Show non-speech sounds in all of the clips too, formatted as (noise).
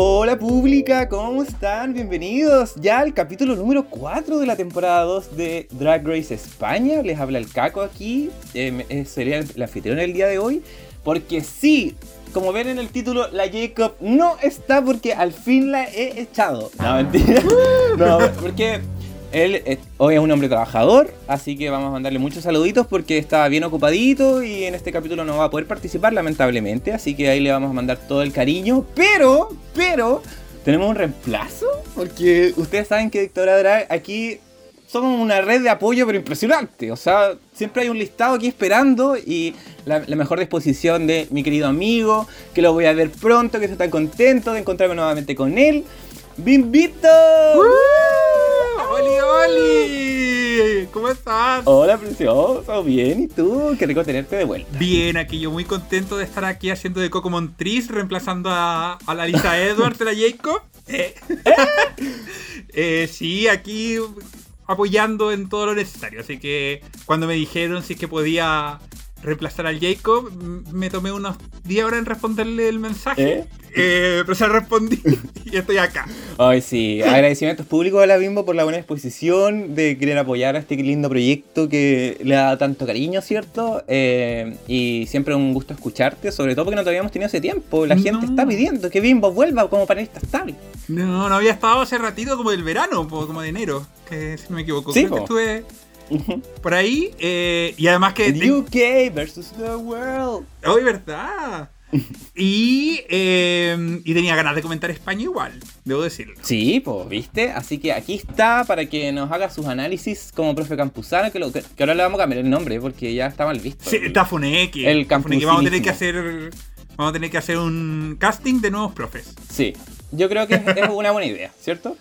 Hola pública, ¿cómo están? Bienvenidos ya al capítulo número 4 de la temporada 2 de Drag Race España. Les habla el Caco aquí, eh, eh, sería el anfitrión el día de hoy. Porque sí, como ven en el título, la Jacob no está porque al fin la he echado. No, mentira. (laughs) No, porque él hoy es un hombre trabajador, así que vamos a mandarle muchos saluditos porque está bien ocupadito y en este capítulo no va a poder participar lamentablemente, así que ahí le vamos a mandar todo el cariño, pero, pero, tenemos un reemplazo, porque ustedes saben que Dictora Drag aquí somos una red de apoyo pero impresionante, o sea, siempre hay un listado aquí esperando y la, mejor disposición de mi querido amigo, que lo voy a ver pronto, que estoy tan contento de encontrarme nuevamente con él. ¡Bimbito! ¡Oli, Oli! ¿Cómo estás? Hola, precioso. Bien, ¿y tú? Qué rico tenerte de vuelta. Bien, aquí yo muy contento de estar aquí haciendo de Coco Montriz, reemplazando a, la Lisa (laughs) Edwards de la Jacob. Eh. (laughs) eh, sí, aquí apoyando en todo lo necesario. Así que cuando me dijeron si es que podía reemplazar al Jacob, me tomé unos 10 horas en responderle el mensaje. ¿Eh? Eh, pero se respondí (laughs) y estoy acá. Ay, sí. Agradecimientos públicos a la Bimbo por la buena exposición, de querer apoyar a este lindo proyecto que le da tanto cariño, ¿cierto? Eh, y siempre un gusto escucharte, sobre todo porque no te habíamos tenido hace tiempo. La gente está pidiendo que Bimbo vuelva como panelista estable. No, no había estado hace ratito como del verano, como de enero, que si no me equivoco. Sí, que estuve por ahí. Eh, y además que. The UK versus the world. Hoy, ¿verdad? (laughs) y, em, y tenía ganas de comentar España igual, debo decirlo. Sí, pues, ¿viste? Así que aquí está para que nos haga sus análisis como profe Campuzano, que, que, ahora le vamos a cambiar el nombre porque ya está mal visto. Sí, está Funeki. El Campuzano. Vamos a tener que hacer. Vamos a tener que hacer un casting de nuevos profes. Sí, yo creo que es (laughs) una buena idea, ¿cierto?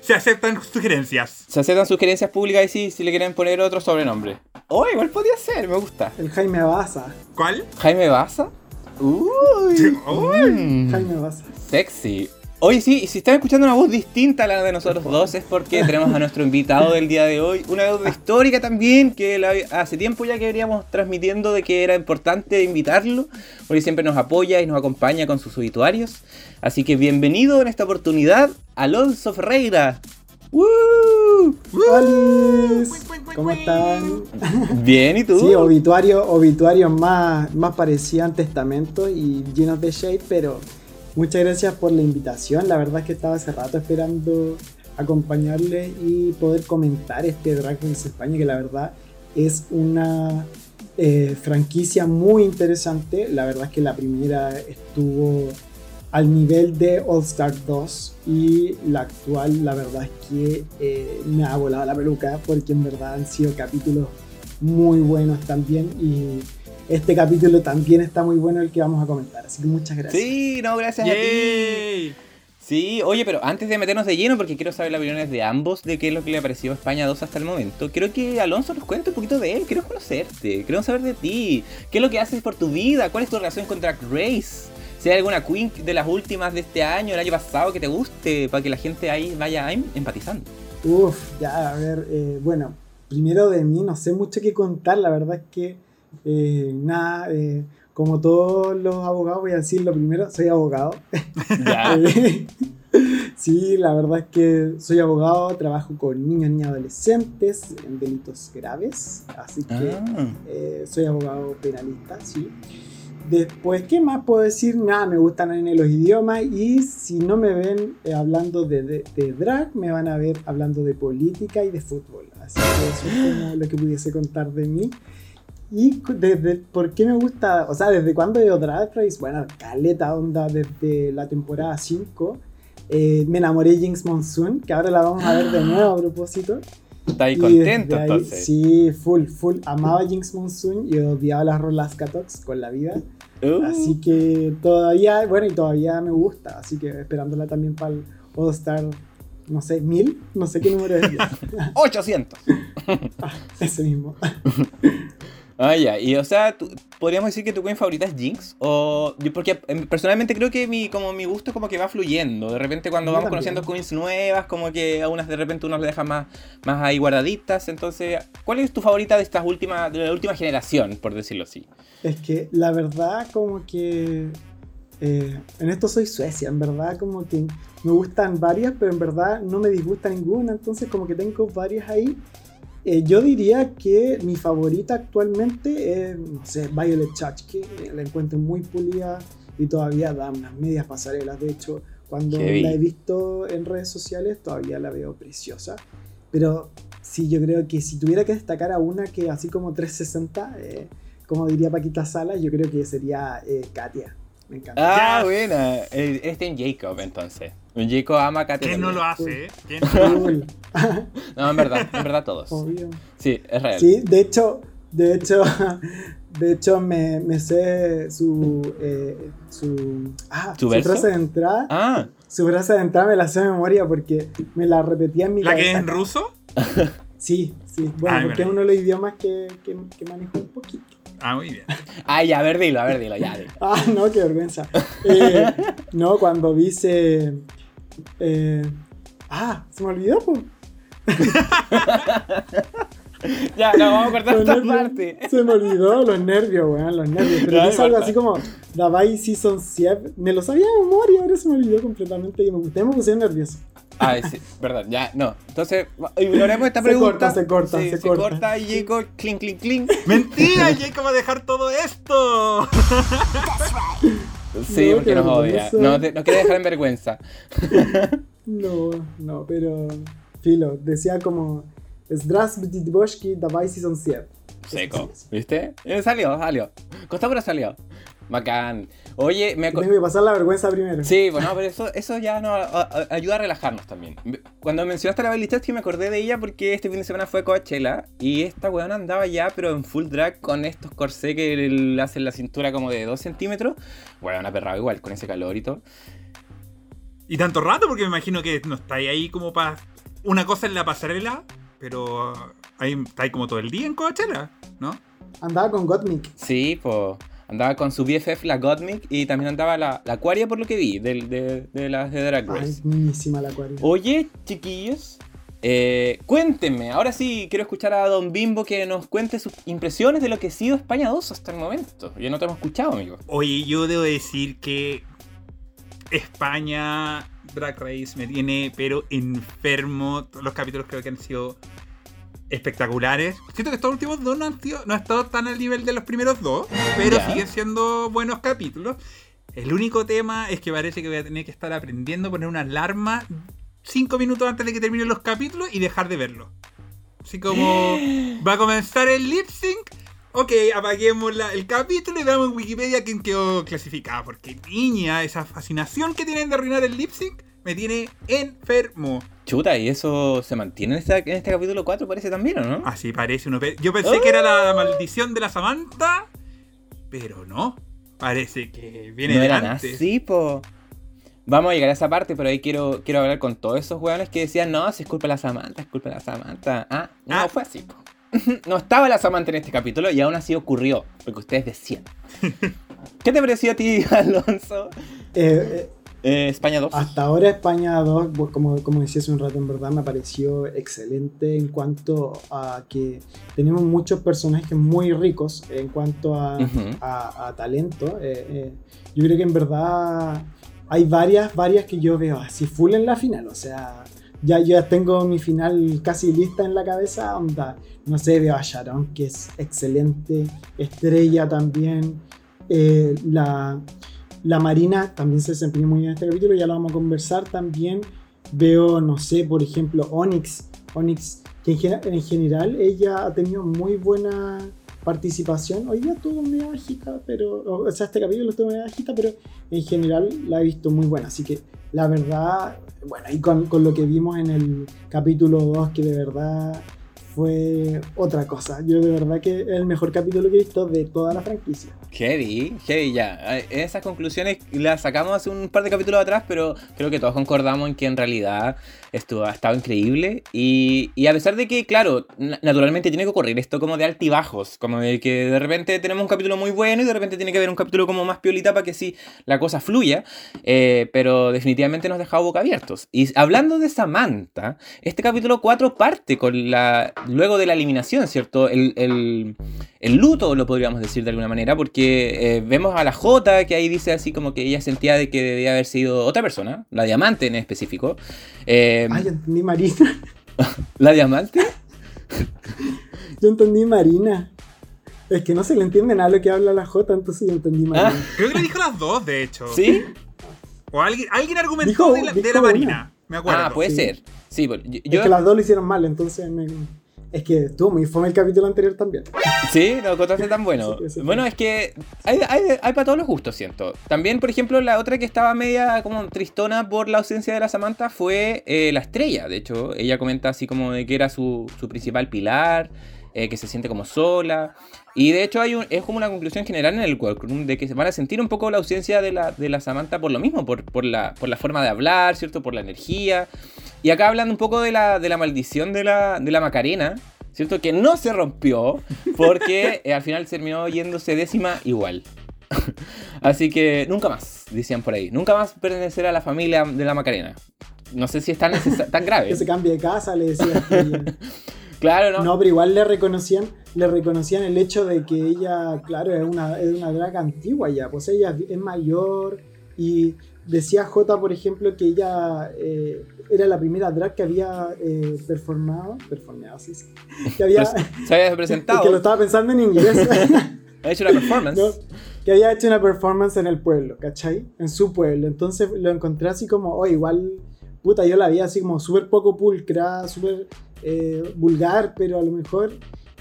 Se aceptan sugerencias. Se aceptan sugerencias públicas y sí, si le quieren poner otro sobrenombre. Oh, igual podía ser, me gusta. El Jaime Baza. ¿Cuál? ¿Jaime Baza? Uy. (laughs) Mm. Jaime Baza. Sexy. Oye, sí, si están escuchando una voz distinta a la de nosotros dos es porque (laughs) tenemos a nuestro invitado del día de hoy. Una voz histórica también, que hace tiempo ya que veníamos transmitiendo de que era importante invitarlo, porque siempre nos apoya y nos acompaña con sus obituarios. Así que bienvenido en esta oportunidad, Alonso Ferreira. ¡Woo! ¿Cómo están? Bien, ¿y tú? Sí, obituarios obituario más, más parecidos a testamento y llenos de shade, pero Muchas gracias por la invitación. La verdad es que estaba hace rato esperando acompañarle y poder comentar este Drag Race España, que la verdad es una eh, franquicia muy interesante. La verdad es que la primera estuvo al nivel de All Star 2 y la actual, la verdad es que eh, me ha volado la peluca porque en verdad han sido capítulos muy buenos también y este capítulo también está muy bueno el que vamos a comentar. Así que muchas gracias. Sí, no, gracias a ti. Sí, oye, pero antes de meternos de lleno, porque quiero saber las opiniones de ambos de qué es lo que le ha parecido a España 2 hasta el momento, quiero que Alonso nos cuente un poquito de él. Quiero conocerte, quiero saber de ti. ¿Qué es lo que haces por tu vida? ¿Cuál es tu relación con Drag Race? Si hay alguna queen de las últimas de este año, el año pasado, que te guste, para que la gente ahí vaya empatizando. Uf, ya, a ver, eh, bueno, primero de mí no sé mucho qué contar, la verdad es que eh, nada, eh, como todos los abogados, voy a decir lo primero, soy abogado. Eh, (laughs) sí, la verdad es que soy abogado, trabajo con niños y niñas adolescentes en delitos graves, así que ah. soy abogado penalista, sí. Después, ¿qué más puedo decir? Nada, me gustan en los idiomas y si no me ven hablando de, de, drag, me van a ver hablando de política y de fútbol. Así que eso es como lo que pudiese contar de mí. Y desde, ¿por qué me gusta? O sea, ¿desde cuándo veo Drag Race? Bueno, caleta onda desde la temporada 5. Eh, me enamoré de Jinx Monsoon, que ahora la vamos a ver de nuevo a propósito. ¿Está ahí contento entonces? Sí, full, full. Amaba Jinx Monsoon y odiaba las Rolas Catox con la vida. Uh. Así que todavía, bueno, y todavía me gusta. Así que esperándola también para el All Star, no sé, mil, no sé qué número es. (laughs) 800. (laughs) ah, ese mismo. (laughs) Ah, ya. Y o sea, podríamos decir que tu queen favorita es Jinx. O, porque em, personalmente creo que mi, como mi gusto como que va fluyendo. De repente cuando vamos conociendo queens nuevas, como que a unas de repente uno las deja más, más ahí guardaditas. Entonces, ¿cuál es tu favorita de estas últimas, de la última generación, por decirlo así? Es que la verdad como que eh, en esto soy Suecia, en verdad como que me gustan varias, pero en verdad no me disgusta ninguna, entonces como que tengo varias ahí. Eh, yo diría que mi favorita actualmente es, no sé, Violet que la encuentro muy pulida y todavía da unas medias pasarelas. De hecho, cuando la he visto en redes sociales, todavía la veo preciosa. Pero sí, yo creo que si tuviera que destacar a una que así como 360, eh, como diría Paquita Salas, yo creo que sería Katia. Me encanta. Ah, buena. Este en Jacob, entonces. Un Jacob ama a Katia. ¿Quién no lo hace? ¿Quién no, (laughs) no, en verdad, en verdad todos. Obvio. Sí, es real. Sí, de hecho, de hecho, (laughs) de hecho me, me sé su, eh, su, ah, ¿Su, frase de entrada. Ah. Su frase de entrada me la sé de memoria porque me la repetía en mi ¿La que es en ruso? (laughs) Sí, sí. Bueno, porque es uno de los idiomas que, que, que manejo un poquito. Ah, muy bien. Ay, ya, a ver, dilo, a ver, dilo, ya. Ah, no, qué vergüenza. Eh, no, cuando dice. Eh, ah, se me olvidó, pues. (laughs) ya, no, vamos a cortar esta parte. Se me olvidó los nervios, weón, los nervios. Pero es algo así como Davai Season 7. Me lo sabía de memoria, ahora se me olvidó completamente y me, me puse nervioso. Ah, sí, verdad, ya, no. Entonces, ignoremos esta pregunta. Se corta, se corta, se, corta. Se corta y Jacob, clink, clink, clink. (laughs) ¡Mentira! Jacob va a dejar todo esto. sí, porque nos odia. No, no quiere dejar en vergüenza. (laughs) no, no, pero filo, decía como Seco, ¿viste? Eh, salió, salió. Costó pero salió. Bacán. Oye, me Tengo que pasar la vergüenza primero. Sí, bueno, pero eso, eso ya nos ayuda a relajarnos también. Cuando mencionaste la Bailey que me acordé de ella porque este fin de semana fue Coachella y esta weona andaba ya, pero en full drag con estos corsés que le hacen la cintura como de 2 centímetros. Bueno, una perrada igual, con ese calor y todo. Y tanto rato, porque me imagino que no estáis ahí como para una cosa en la pasarela, pero ahí está ahí como todo el día en Coachella, ¿no? Andaba con Gottmik. Sí, pues. Andaba con su BFF, la Godmic, y también andaba la, la Aquaria, por lo que vi, de, de, de las de Drag Race. Ay, buenísima la Aquaria. Oye, chiquillos, eh, cuéntenme, ahora sí quiero escuchar a Don Bimbo que nos cuente sus impresiones de lo que ha sido España 2 hasta el momento. Yo no te hemos escuchado, amigo. Oye, yo debo decir que España Drag Race me tiene pero enfermo. Los capítulos creo que han sido espectaculares. Siento que estos últimos dos no han, sido, no estado tan al nivel de los primeros dos, pero siguen siendo buenos capítulos. El único tema es que parece que voy a tener que estar aprendiendo a poner una alarma cinco minutos antes de que terminen los capítulos y dejar de verlo. Así como (gasps) va a comenzar el lip sync. Ok, apaguemos el capítulo y veamos en Wikipedia quién quedó clasificado. Porque niña, esa fascinación que tienen de arruinar el lip sync me tiene enfermo. Chuta, ¿y eso se mantiene en este, en este capítulo 4? Parece también, ¿o no? Así parece. Uno, yo pensé que era la, maldición de la Samantha, pero no. Parece que viene no de era así, po. Vamos a llegar a esa parte, pero ahí quiero, quiero hablar con todos esos hueones que decían, no, si es culpa de la Samantha, es culpa de la Samantha. Ah, no ah. fue así, po. (laughs) no estaba la Samantha en este capítulo y aún así ocurrió, porque ustedes decían. (laughs) ¿Qué te pareció a ti, (laughs) Alonso? Eh, eh eh, España 2. Hasta ahora España 2, pues, como, como decía hace un rato, en verdad me pareció excelente en cuanto a que tenemos muchos personajes muy ricos en cuanto a, a, talento. Eh, eh, yo creo que en verdad hay varias, varias que yo veo así full en la final. O sea, ya, ya tengo mi final casi lista en la cabeza. Onda, no sé, veo a Sharon, que es excelente. Estrella también. la la Marina también se desempeñó muy bien en este capítulo, ya lo vamos a conversar. También veo, no sé, por ejemplo, Onyx. Onyx, que en, general ella ha tenido muy buena participación. Hoy día tuvo medio bajita, pero. O sea, este capítulo estuvo medio bajita, pero en general la he visto muy buena. Así que la verdad, bueno, y con, con lo que vimos en el capítulo 2, que de verdad fue otra cosa. Yo de verdad que es el mejor capítulo que he visto de toda la franquicia. Heavy, heavy ya. Eh, Esas conclusiones las sacamos hace un par de capítulos atrás, pero creo que todos concordamos en que en realidad esto ha estado increíble. Y, a pesar de que, claro, na- naturalmente tiene que ocurrir esto como de altibajos, como de que de repente tenemos un capítulo muy bueno y de repente tiene que haber un capítulo como más piolita para que sí la cosa fluya. Eh, pero definitivamente nos ha dejado boca abiertos. Y hablando de Samantha, este capítulo 4 parte con la. Luego de la eliminación, ¿cierto? El, el, el luto, lo podríamos decir de alguna manera, porque eh, vemos a la J que ahí dice así como que ella sentía de que debía haber sido otra persona, la diamante en específico. Eh, Ay, yo entendí Marina. (laughs) ¿La diamante? Yo entendí Marina. Es que no se le entiende nada lo que habla la J, entonces yo entendí Marina. Ah, Creo que le dijo las dos, de hecho. ¿Sí? O alguien, alguien argumentó Dijo- de, la, de una. Marina. Me acuerdo. Ah, puede sí. ser. Sí, yo, Es que las dos lo hicieron mal, entonces me- Es que estuvo muy fome el capítulo anterior también. Sí, lo encontraste tan bueno. Sí, sí, sí. Bueno, es que hay, hay, hay para todos los gustos, siento. También, por ejemplo, la otra que estaba media como tristona por la ausencia de la Samantha fue eh, la estrella. De hecho, ella comenta así como de que era su, su principal pilar, eh, que se siente como sola. Y de hecho hay un- es como una conclusión general en el workroom de que se van a sentir un poco la ausencia de la, de la Samantha por lo mismo, por, por, la, por la forma de hablar, ¿cierto? Por la energía. Y acá hablan un poco de la, de la maldición de la, de la Macarena, ¿cierto? Que no se rompió porque (laughs) eh, al final terminó yéndose décima igual. (laughs) Así que nunca más, decían por ahí. Nunca más pertenecer a la familia de la Macarena. No sé si es tan, tan (laughs) grave. Que se cambie de casa, le decían. Claro, ¿no? No, pero igual le reconocían, le reconocían el hecho de que ella, claro, es una, es una drag antigua ya, pues ella es mayor y decía J, por ejemplo, que ella eh, era la primera drag que había eh, performado, performeado, sí, sí, que había, Pues, se había es presentado, (laughs) que lo estaba pensando en inglés, (laughs) ha hecho una performance. ¿no? que había hecho una performance en el pueblo, ¿cachai? En su pueblo, entonces lo encontré así como, oh, igual, puta, yo la vi así como súper poco pulcra, súper eh, vulgar, pero a lo mejor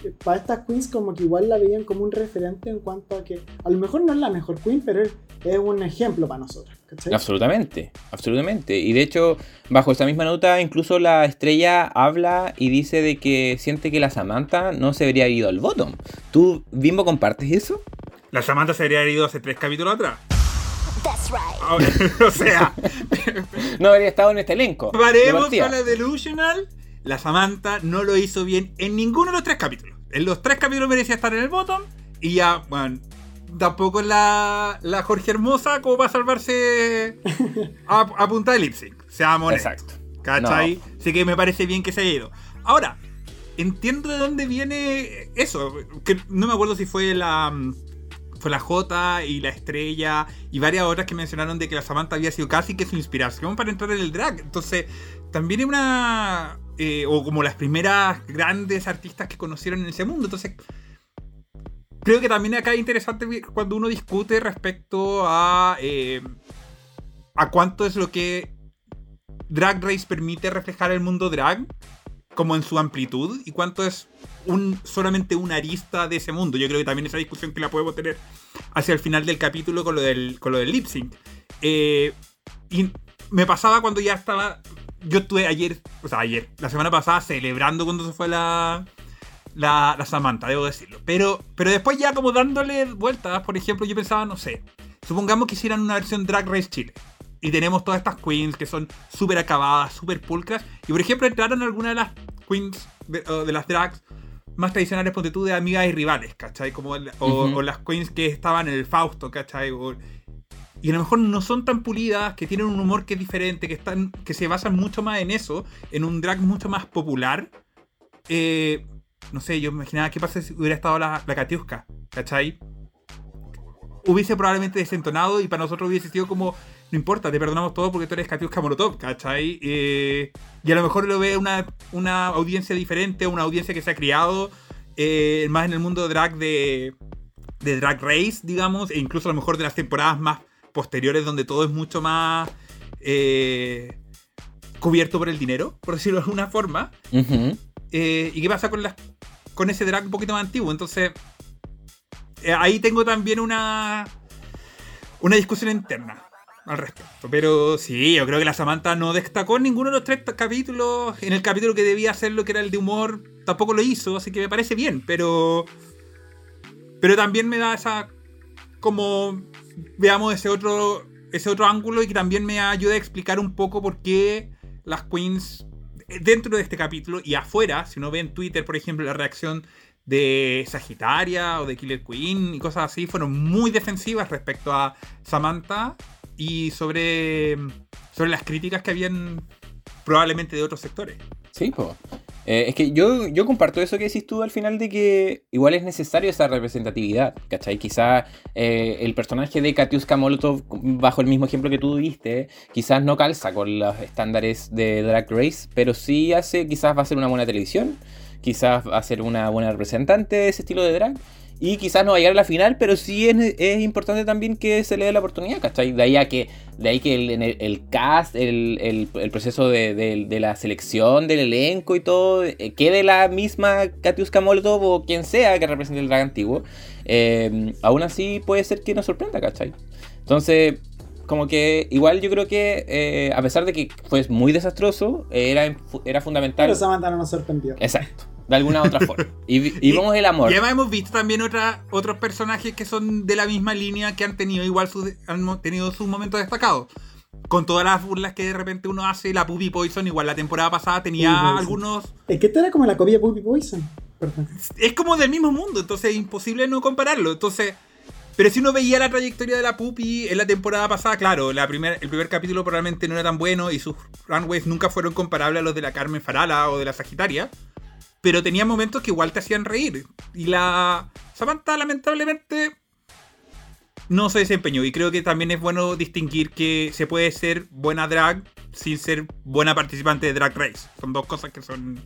eh, para estas queens como que igual la veían como un referente en cuanto a que a lo mejor no es la mejor queen, pero es, es un ejemplo para nosotros, ¿cachai? Absolutamente, absolutamente. Y de hecho, bajo esa misma nota, incluso la estrella habla y dice de que siente que la Samantha no se haber ido al bottom. ¿Tú, Bimbo, compartes eso? La Samantha se habría ido hace tres capítulos atrás. That's right. (laughs) O sea, (laughs) No habría estado en este elenco. paremos con la Delusional. La Samantha no lo hizo bien en ninguno de los tres capítulos. En los tres capítulos merecía estar en el bottom. Y ya, bueno, tampoco la, la Jorge Hermosa como para salvarse (laughs) a, a punta de lip sync. Seamos honestos. Exacto. ¿Cachai? Así que me parece bien que se haya ido. Ahora, entiendo de dónde viene eso. Que no me acuerdo si fue la. mm, Fue la J y la Estrella y varias otras que mencionaron de que la Samantha había sido casi que su inspiración para entrar en el drag. Entonces, también es una. Eh, o como las primeras grandes artistas que conocieron en ese mundo. Entonces, creo que también acá es interesante cuando uno discute respecto a. eh, a cuánto es lo que Drag Race permite reflejar el mundo drag como en su amplitud y cuánto es un, solamente una arista de ese mundo. Yo creo que también esa discusión que la podemos tener hacia el final del capítulo con lo del, con lo del lip sync. Eh, y me pasaba cuando ya estaba. Yo estuve ayer, o sea, ayer, la semana pasada, celebrando cuando se fue la, la, la Samantha, debo decirlo. Pero, pero después ya como dándole vueltas, por ejemplo, yo pensaba, no sé, supongamos que hicieran una versión Drag Race Chile. Y tenemos todas estas queens que son súper acabadas, súper pulcras. Y por ejemplo, entraron algunas de las queens de, las drags más tradicionales, ponte tú, de amigas y rivales, ¿cachai? Como el- o, o las queens que estaban en el Fausto, ¿cachai? O- y a lo mejor no son tan pulidas, que tienen un humor que es diferente, que, están, que se basan mucho más en eso, en un drag mucho más popular. Eh, no sé, yo me imaginaba qué pasa si hubiera estado la, la Katiuska, ¿cachai? Hubiese probablemente desentonado y para nosotros hubiese sido como, no importa, te perdonamos todo porque tú eres Katiuska Molotov, ¿cachai? Eh, y a lo mejor lo ve una, una audiencia diferente, una audiencia que se ha criado eh, más en el mundo drag de, de Drag Race, digamos, e incluso a lo mejor de las temporadas más posteriores donde todo es mucho más eh, cubierto por el dinero, por decirlo de alguna forma. Eh, ¿Y qué pasa con, las, con ese drag un poquito más antiguo? Entonces, eh, ahí tengo también una, una discusión interna al respecto. Pero sí, yo creo que la Samantha no destacó en ninguno de los tres capítulos. En el capítulo que debía hacerlo, que era el de humor, tampoco lo hizo, así que me parece bien, pero. Pero también me da esa. Como. Veamos ese otro. Ese otro ángulo y que también me ayuda a explicar un poco por qué las queens dentro de este capítulo y afuera, si uno ve en Twitter, por ejemplo, la reacción de Sagitaria o de Killer Queen y cosas así, fueron muy defensivas respecto a Samantha y sobre, sobre las críticas que habían probablemente de otros sectores. Sí, pues. Es que yo, yo comparto eso que decís tú al final de que igual es necesario esa representatividad, ¿cachai? Quizá eh, el personaje de Katiuska Molotov, bajo el mismo ejemplo que tú diste, quizás no calza con los estándares de Drag Race, pero sí hace, quizás va a ser una buena televisión, quizás va a ser una buena representante de ese estilo de drag. Y quizás no va a llegar a la final, pero sí es, importante también que se le dé la oportunidad, ¿cachai? De ahí a que, de ahí que el, el, cast, el, proceso de, la selección del elenco y todo, eh, quede la misma Katiuska Molotov o quien sea que represente el drag antiguo. Eh, aún así puede ser que nos sorprenda, ¿cachai? Entonces, como que igual yo creo que eh, a pesar de que fue muy desastroso, era, era fundamental. Pero Samantha no nos sorprendió. Exacto de alguna otra forma. Y, vemos el amor. Y además hemos visto también otra, otros personajes que son de la misma línea que han tenido igual sus, han tenido sus momentos destacados. Con todas las burlas que de repente uno hace, la Puppy Poison, igual la temporada pasada tenía algunos. Es que esta era como la copia de Puppy Poison. Es como del mismo mundo, entonces es imposible no compararlo. Entonces. Pero si uno veía la trayectoria de la Puppy en la temporada pasada, claro, la primer, el primer capítulo probablemente no era tan bueno y sus runways nunca fueron comparables a los de la Carmen Farala o de la Sagitaria pero tenía momentos que igual te hacían reír. Y la Samantha, lamentablemente, no se desempeñó. Y creo que también es bueno distinguir que se puede ser buena drag sin ser buena participante de Drag Race. Son dos cosas que son,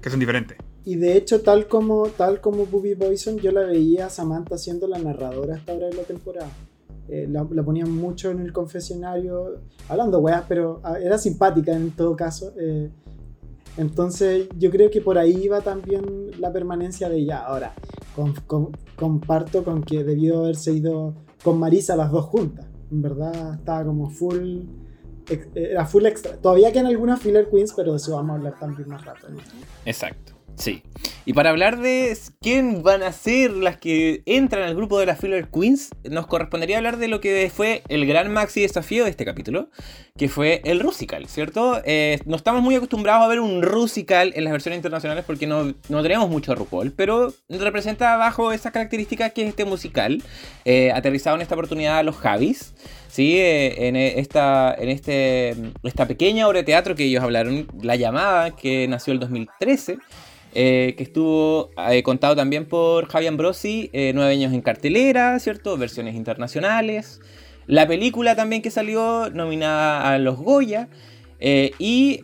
que son diferentes. Y de hecho, tal como, tal como Booby Poison, yo la veía a Samantha siendo la narradora hasta ahora de la temporada. Eh, la, ponían mucho en el confesionario, hablando weas, pero ah, era simpática en todo caso. Eh, entonces yo creo que por ahí va también la permanencia de ella. Ahora, comparto con que debió haberse ido con Marisa las dos juntas. En verdad estaba como full... Era full extra. Todavía quedan algunas filler queens, pero de eso vamos a hablar también más rato. Exacto. Sí. Y para hablar de quién van a ser las que entran al grupo de las Filler Queens, nos correspondería hablar de lo que fue el gran maxi desafío de este capítulo, que fue el Rusical, ¿cierto? Eh, no estamos muy acostumbrados a ver un Rusical en las versiones internacionales porque no, no tenemos mucho RuPaul, pero representa bajo esa característica que es este musical, eh, aterrizado en esta oportunidad a los Javis. Sí, eh, en esta, en este, esta pequeña obra de teatro que ellos hablaron, La Llamada, que nació el 2013, eh, que estuvo eh, contado también por Javi Ambrosi, eh, nueve años en cartelera, ¿cierto? Versiones internacionales. La película también que salió nominada a los Goya. y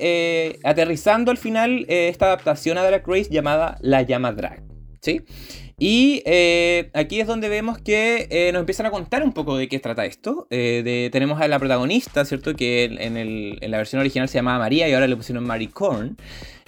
aterrizando al final esta adaptación a Drag Race llamada La Llama Drag. ¿sí? Y aquí es donde vemos que nos empiezan a contar un poco de qué trata esto. tenemos a la protagonista, ¿cierto? Que en, la versión original se llamaba María y ahora le pusieron Mary Korn.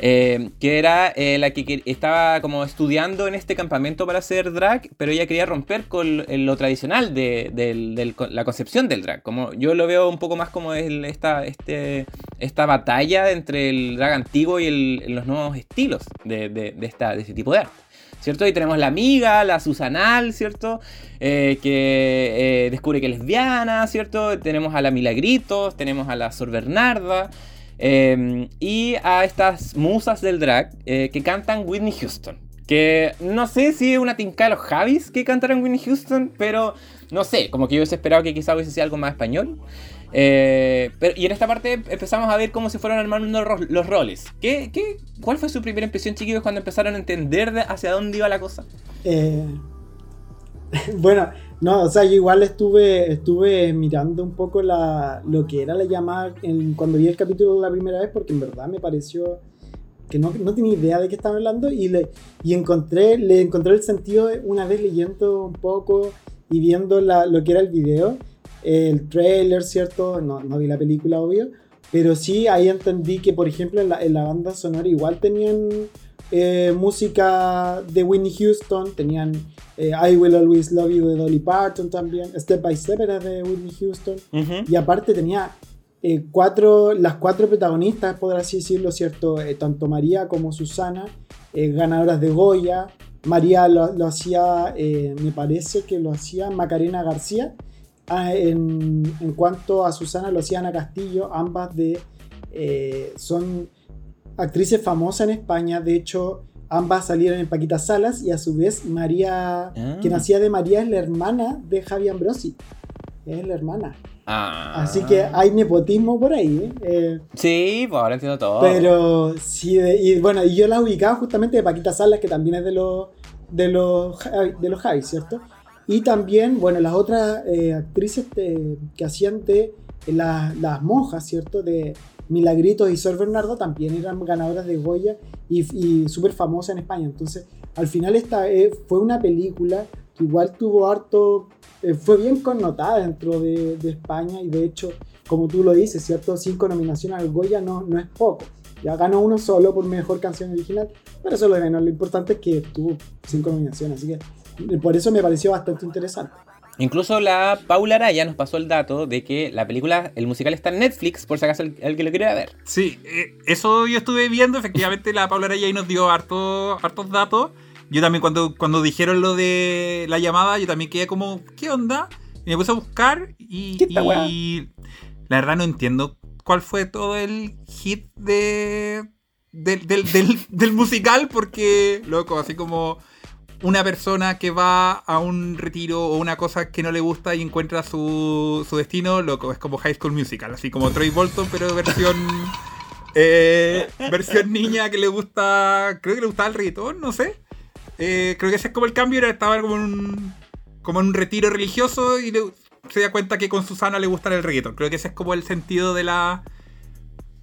Eh, que era eh, la que, estaba como estudiando en este campamento para hacer drag, pero ella quería romper con lo tradicional de, la concepción del drag. Como yo lo veo un poco más como esta, este, esta batalla entre el drag antiguo y los nuevos estilos de, de este tipo de arte. ¿Cierto? Y tenemos la amiga, la Susanal, ¿cierto? Eh, que descubre que es lesbiana, ¿cierto? Tenemos a la Milagritos, tenemos a la Sor Bernarda, Em, y a estas musas del drag eh, que cantan Whitney Houston. Que no sé si es una tinca de los Javis que cantaron Whitney Houston, pero no sé, como que yo hubiese esperado que quizá hubiese sido algo más español. Eh, y en esta parte empezamos a ver cómo se fueron armando los, roles. ¿Qué, qué, cuál fue su primera impresión, chiquillos, cuando empezaron a entender hacia dónde iba la cosa? Eh, (laughs) bueno, no, o sea, yo igual estuve, estuve mirando un poco la, lo que era la llamada cuando vi el capítulo la primera vez, porque en verdad me pareció que no, no tenía idea de qué estaba hablando y, le, y encontré, le encontré el sentido una vez leyendo un poco y viendo la, lo que era el video, el trailer, ¿cierto? No, no vi la película, obvio, pero sí ahí entendí que, por ejemplo, en la, en la banda sonora igual tenían eh, música de Whitney Houston, tenían eh, I Will Always Love You de Dolly Parton también, Step by Step era de Whitney Houston, y aparte tenía eh, cuatro, las cuatro protagonistas, por así decirlo, ¿cierto? tanto María como Susana eh, ganadoras de Goya. María lo, lo hacía, eh, me parece que lo hacía Macarena García. Ah, en, en cuanto a Susana, lo hacía Ana Castillo. Ambas de, eh, son actrices famosas en España. De hecho, ambas salieron en Paquita Salas y a su vez María, Ah. quien hacía de María es la hermana de Javi Ambrosi. Es la hermana. Ah. Así que hay nepotismo por ahí. ¿eh? Eh, Sí, pues ahora entiendo todo. pero sí, de- y bueno, y yo la ubicaba justamente de Paquita Salas, que también es de los de los de los Javi, ¿cierto? Y también, bueno, las otras eh, actrices de- que hacían de la- las monjas, ¿cierto? De Milagritos y Sor Bernardo también eran ganadoras de Goya y, y súper famosas en España. Entonces, al final esta eh, fue una película que igual tuvo harto, eh, fue bien connotada dentro de, de España y de hecho, como tú lo dices, ¿cierto? Cinco nominaciones al Goya no, no es poco. Ya ganó uno solo por mejor canción original, pero eso es lo de menos. Lo importante es que tuvo cinco nominaciones, así que eh, por eso me pareció bastante interesante. Incluso la Paula Araya nos pasó el dato de que la película, el musical está en Netflix, por si acaso el, el que lo quiera ver. Sí, eh, eso yo estuve viendo. Efectivamente, la Paula Araya ahí nos dio harto- hartos datos. Yo también, cuando, cuando dijeron lo de la llamada, yo también quedé como, ¿qué onda? Y me puse a buscar y, y la verdad no entiendo cuál fue todo el hit de, del, del, del- del musical, porque, loco, así como una persona que va a un retiro o una cosa que no le gusta y encuentra su, su destino, loco, es como High School Musical, así como Troy Bolton, pero versión eh, versión niña que le gusta, creo que le gustaba el reggaetón, no sé. Eh, creo que ese es como el cambio, era, estaba como en un, como un retiro religioso y se da cuenta que con Susana le gusta el reggaetón. Creo que ese es como el sentido de la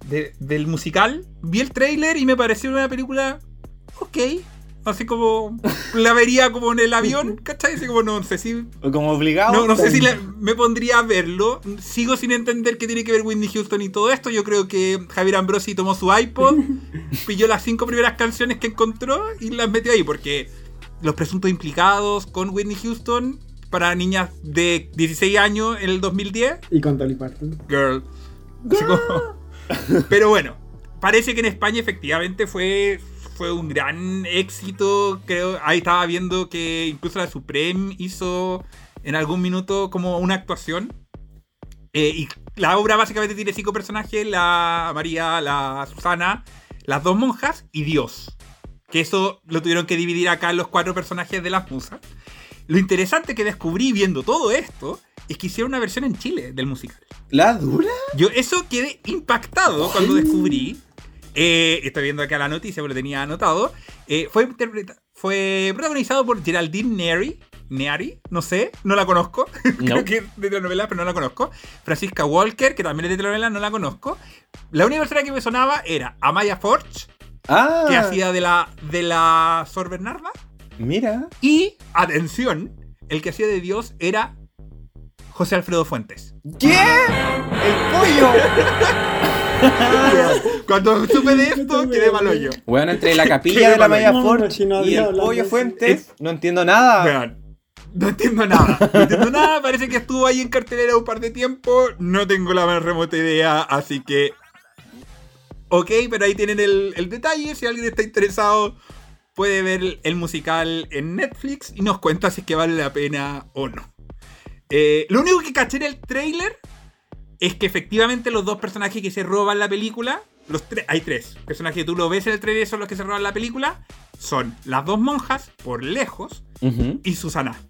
de- del musical. Vi el trailer y me pareció una película ok. Así como la vería como en el avión, (laughs) ¿cachai? Así como no sé si como obligado. no, no sé si (laughs) me pondría a verlo. Sigo sin entender qué tiene que ver Whitney Houston y todo esto. Yo creo que Javier Ambrosi tomó su iPod, (laughs) pilló las cinco primeras canciones que encontró y las metió ahí. Porque los presuntos implicados con Whitney Houston para niñas de 16 años en el 2010, Y con Dolly Parton. girl. Como- Pero bueno, parece que en España efectivamente fue, fue un gran éxito. Creo, ahí estaba viendo que incluso la Supreme hizo en algún minuto como una actuación. Eh, y la obra básicamente tiene cinco personajes: la María, la Susana, las dos monjas y Dios. Que eso lo tuvieron que dividir acá los cuatro personajes de las musas. Lo interesante que descubrí viendo todo esto es que hicieron una versión en Chile del musical. ¿La dura? Yo eso quedé impactado cuando descubrí. Eh, estoy viendo acá la noticia, pero lo tenía anotado. eh, fue, fue protagonizado por Geraldine Neri. Neary, no sé, no la conozco. (laughs) Creo que es de telenovela, pero no la conozco. Francisca Walker, que también es de telenovela, no la conozco. La única persona que me sonaba era Amaya Forge, Ah, que hacía de la, de la Sor Bernarda. mira. Y, atención, el que hacía de Dios era José Alfredo Fuentes. ¿Qué? ¡El pollo! (laughs) Cuando supe de esto, quedé mal hoyo. Bueno, entre la capilla de la. Maya Ford y el pollo. Fuentes, no entiendo nada. Vean, no entiendo nada. No entiendo nada. Parece que estuvo ahí en cartelera un par de tiempo. No tengo la más remota idea, así que. Ok, pero ahí tienen el, el detalle. Si alguien está interesado, puede ver el, el musical en Netflix y nos cuenta si es que vale la pena o no. Eh, lo único que caché en el trailer es que efectivamente los dos personajes que se roban la película, los tres, hay tres personajes que tú lo ves en el trailer son los que se roban la película, son las dos monjas por lejos y Susana.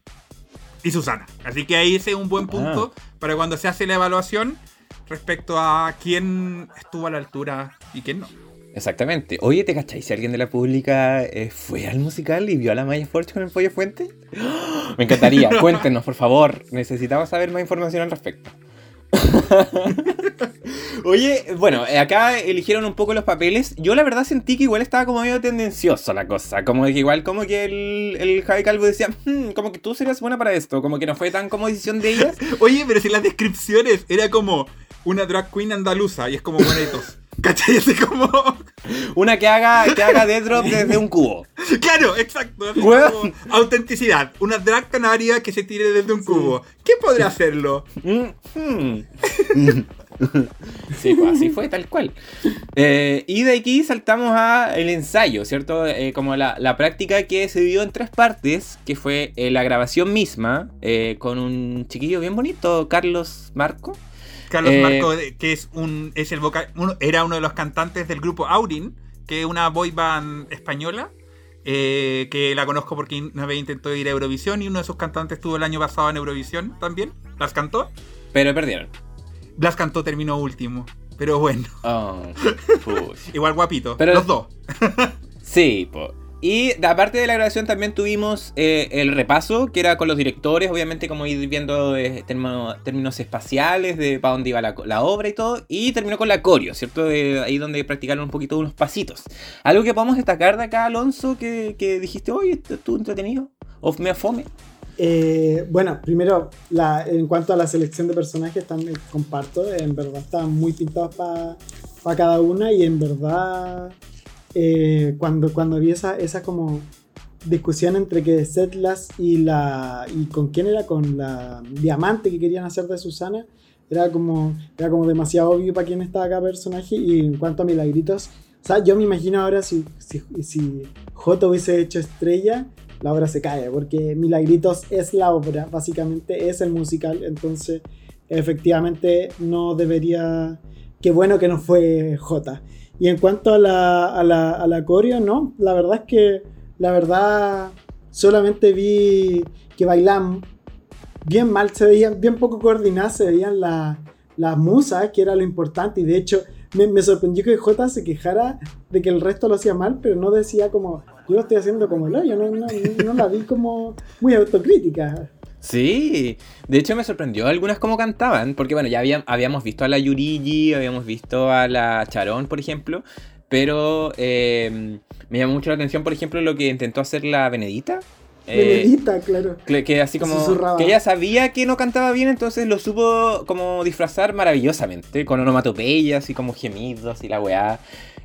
Y Susana. Así que ahí ese es un buen punto para cuando se hace la evaluación respecto a quién estuvo a la altura y quién no. Exactamente. Oye, ¿te cacháis si alguien de la pública eh, fue al musical y vio a la Maya Forge con el pollo Fuente? ¡Oh! Me encantaría. (laughs) Cuéntenos, por favor. Necesitamos saber más información al respecto. (laughs) Oye, bueno, eh, acá eligieron un poco los papeles. Yo la verdad sentí que igual estaba como medio tendencioso la cosa. Como que igual como que el, el Javi Calvo decía, "Hmm, como que tú serías buena para esto. Como que no fue tan como decisión de ellas. (laughs) Oye, pero si las descripciones era como una drag queen andaluza y es como bonitos. ¿Cachai? Así como. Una que haga, que haga death drop desde un cubo. Claro, exacto. así Weón. como autenticidad. Una drag canaria que se tire desde un cubo. ¿Quién podría hacerlo? Mm, hmm. (laughs) Sí, pues así fue, tal cual. Eh, y de aquí saltamos a el ensayo, ¿cierto? Eh, como la, la práctica que se dio en tres partes, que fue eh, la grabación misma, con un chiquillo bien bonito, Carlos Marco. Carlos Eh, Marco, de- que es un es el vocal, uno- era uno de los cantantes del grupo Aurin, que es una boy band española, eh, que la conozco porque una vez intentó ir a Eurovisión y uno de sus cantantes estuvo el año pasado en Eurovisión también. Las cantó. Pero perdieron. Las cantó, terminó último. Pero bueno, Oh, (laughs) igual guapito. Pero- los dos. Sí, po. Y aparte de la grabación también tuvimos eh, el repaso, que era con los directores, obviamente como ir viendo eh, termo- términos espaciales de para dónde iba la, obra y todo. Y terminó con la coreo, ¿cierto? De ahí donde practicaron un poquito unos pasitos. Algo que podemos destacar de acá, Alonso, que, que dijiste, oye, estuvo entretenido. O me fome. Eh, bueno, primero, en cuanto a la selección de personajes, también comparto, en verdad estaban muy pintados para cada una y en verdad eh, cuando, cuando había esa, esa como discusión entre que Setlas y la y con quién era con la diamante que querían hacer de Susana era como era como demasiado obvio para quién estaba cada personaje y en cuanto a milagritos o sea yo me imagino ahora si si, si Joto hubiese hecho estrella la obra se cae, porque Milagritos es la obra, básicamente es el musical, entonces efectivamente no debería... Qué bueno que no fue J. Y en cuanto a la, a la, a la coreo, no, la verdad es que, la verdad, solamente vi que bailaban bien mal, se veían bien poco coordinadas, se veían la- las musas, que era lo importante, y de hecho me, me sorprendió que J se quejara de que el resto lo hacía mal, pero no decía como, yo lo estoy haciendo como el hoyo, no, no, no la vi como muy autocrítica. Sí, de hecho me sorprendió algunas cómo cantaban, porque bueno, ya había- habíamos visto a la Yurigi, habíamos visto a la Charón, por ejemplo, pero eh, me llamó mucho la atención, por ejemplo, lo que intentó hacer la Benedita. eh, Benedita, claro. que, que así como Susurraba. que ella sabía que no cantaba bien, entonces lo supo como disfrazar maravillosamente, con onomatopeyas y como gemidos y la weá.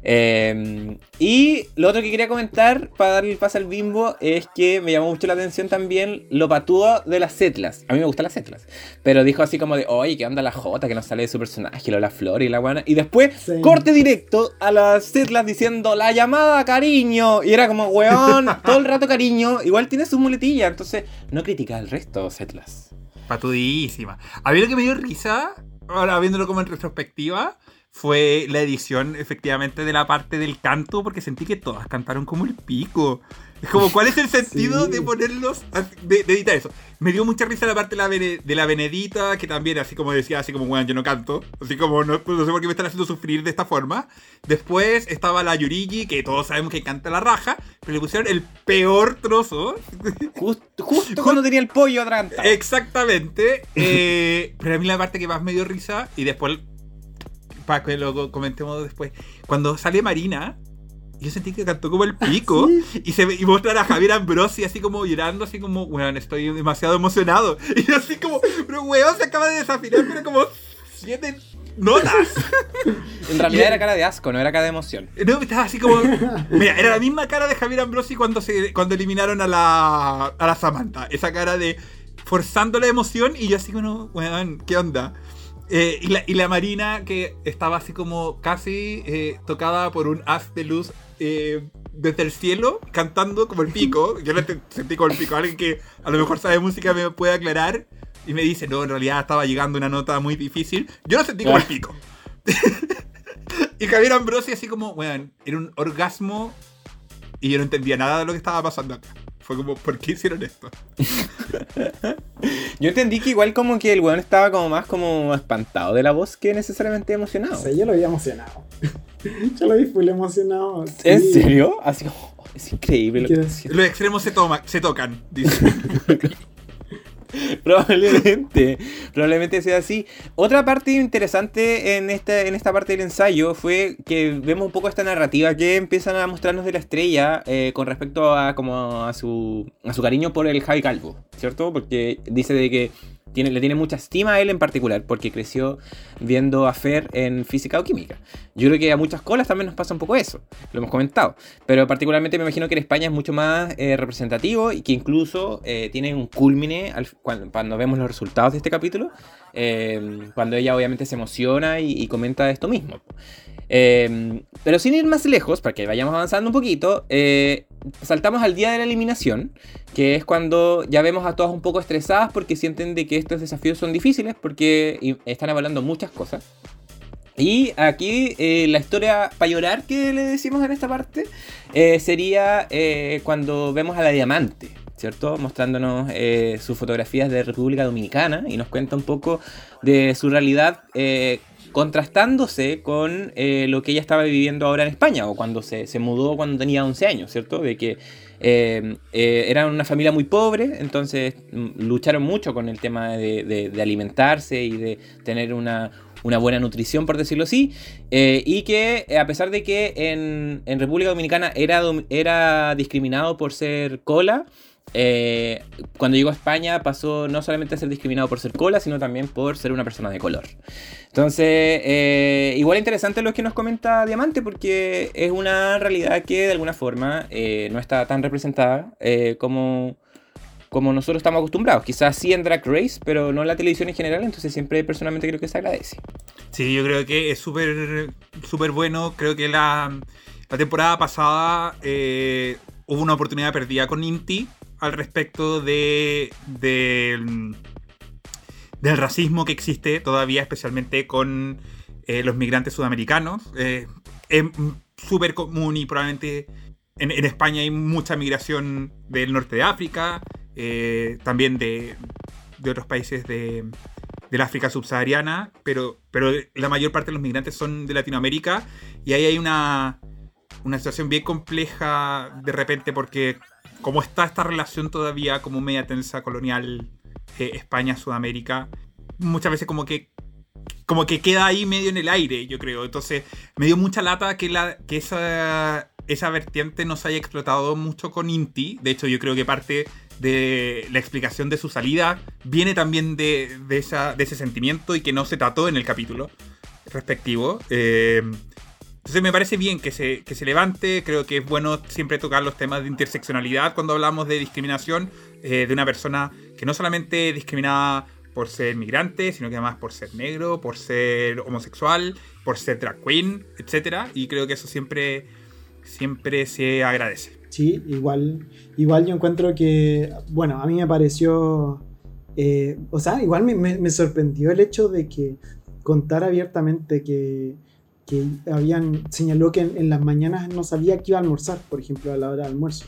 Eh, y lo otro que quería comentar para darle el paso al bimbo es que me llamó mucho la atención también lo patúo de las setlas. A mí me gustan las setlas. Pero dijo así como de, oye, ¿qué onda la Jota que no sale de su personaje, lo de la flor y la guana? Y después, Sí. corte directo a las setlas diciendo, la llamada cariño. Y era como, weón, (laughs) todo el rato cariño. Igual tiene su muletilla, entonces no critica al resto, setlas. Patudísima. A mí lo que me dio risa, ahora viéndolo como en retrospectiva, fue la edición efectivamente de la parte del canto, porque sentí que todas cantaron como el pico. Es como, ¿cuál es el (laughs) sentido Sí. de ponerlos, de, de editar eso? Me dio mucha risa la parte de la, Bene- de la Benedita, que también, así como decía, así como, bueno, yo no canto. Así como, no, no sé por qué me están haciendo sufrir de esta forma. Después estaba la Yurigi, que todos sabemos que canta la raja, pero le pusieron el peor trozo. (laughs) Just- justo cuando tenía el pollo atrás. Exactamente. eh, pero a mí la parte que más me dio risa, y después, para que lo comentemos después, cuando sale Marina, yo sentí que cantó como el pico, (laughs) y se y mostrar a Javier Ambrosi así como llorando, así como, weón, estoy demasiado emocionado. (laughs) Y yo así como, pero weón, se acaba de desafinar, pero como siete notas. (laughs) En realidad era cara de asco, no era cara de emoción. No, estaba así como. Mira, era la misma cara de Javier Ambrosi cuando se cuando eliminaron a la, a la Samantha. Esa cara de forzando la emoción y yo así como, weón, ¿qué onda? Eh, y, la, y la Marina que estaba así como casi eh, tocada por un haz de luz eh, desde el cielo, cantando como el pico. (laughs) Yo te- sentí como el pico. Alguien que a lo mejor sabe música me puede aclarar. Y me dice, no, en realidad estaba llegando una nota muy difícil. Yo lo sentí como el pico. (laughs) Y Javier Ambrosi así como, weón, era un orgasmo y yo no entendía nada de lo que estaba pasando acá. Fue como, ¿por qué hicieron esto? (laughs) Yo entendí que igual como que el weón estaba como más como espantado de la voz que necesariamente emocionado. O sea, yo lo vi emocionado. (laughs) yo lo vi full emocionado. sí. ¿En serio? Así como, oh, es increíble. Los extremos se, toma- se tocan, dice. (laughs) (laughs) Probablemente, probablemente sea así. Otra parte interesante en esta, en esta parte del ensayo fue que vemos un poco esta narrativa que empiezan a mostrarnos de la estrella eh, con respecto a como a su, a su cariño por el Javi Calvo, ¿cierto? Porque dice de que le tiene mucha estima a él en particular, porque creció viendo a Fer en física o química. Yo creo que a muchas colas también nos pasa un poco eso, lo hemos comentado. Pero particularmente me imagino que en España es mucho más eh, representativo y que incluso eh, tiene un culmine cuando, vemos los resultados de este capítulo, eh, cuando ella obviamente se emociona y comenta esto mismo. Em, pero sin ir más lejos, para que vayamos avanzando un poquito, eh, saltamos al día de la eliminación, que es cuando ya vemos a todas un poco estresadas porque sienten de que estos desafíos son difíciles porque están evaluando muchas cosas. Y aquí eh, la historia para llorar que le decimos en esta parte eh, sería cuando vemos a la diamante, ¿cierto? Mostrándonos sus fotografías de República Dominicana y nos cuenta un poco de su realidad contrastándose con eh, lo que ella estaba viviendo ahora en España, o cuando se, mudó cuando tenía 11 años, ¿cierto? De que eh, eh, eran una familia muy pobre, entonces mm, lucharon mucho con el tema de, alimentarse y de tener una, buena nutrición, por decirlo así, y que a pesar de que en, en República Dominicana era, era discriminado por ser cola, eh, cuando llegó a España pasó no solamente a ser discriminado por ser cola, sino también por ser una persona de color. Entonces, eh, igual interesante lo que nos comenta Diamante, porque es una realidad que de alguna forma eh, no está tan representada como, como nosotros estamos acostumbrados. Quizás sí en Drag Race, pero no en la televisión en general, entonces siempre personalmente creo que se agradece. Sí, yo creo que es súper súper bueno. Creo que la, la temporada pasada hubo una oportunidad perdida con Inti al respecto de, del racismo que existe todavía, especialmente con eh, los migrantes sudamericanos. Eh, es súper común y probablemente en, España hay mucha migración del norte de África, eh, también de, otros países de, del África subsahariana, pero, pero la mayor parte de los migrantes son de Latinoamérica y ahí hay una, una situación bien compleja de repente porque como está esta relación todavía como media tensa colonial eh, España-Sudamérica, muchas veces como que como que queda ahí medio en el aire, yo creo. Entonces, me dio mucha lata que, la, que esa, esa vertiente no se haya explotado mucho con Inti. De hecho, yo creo que parte de la explicación de su salida viene también de, de, esa, de ese sentimiento y que no se trató en el capítulo respectivo. Eh, entonces me parece bien que se, se levante, creo que es bueno siempre tocar los temas de interseccionalidad cuando hablamos de discriminación eh, de una persona que no solamente discriminada por ser migrante, sino que además por ser negro, por ser homosexual, por ser drag queen, etc. Y creo que eso siempre, siempre se agradece. Sí, igual, igual yo encuentro que, bueno, a mí me pareció, eh, o sea, igual me, me sorprendió el hecho de que contar abiertamente que que habían señaló que en, las mañanas no sabía que iba a almorzar, por ejemplo, a la hora de almuerzo.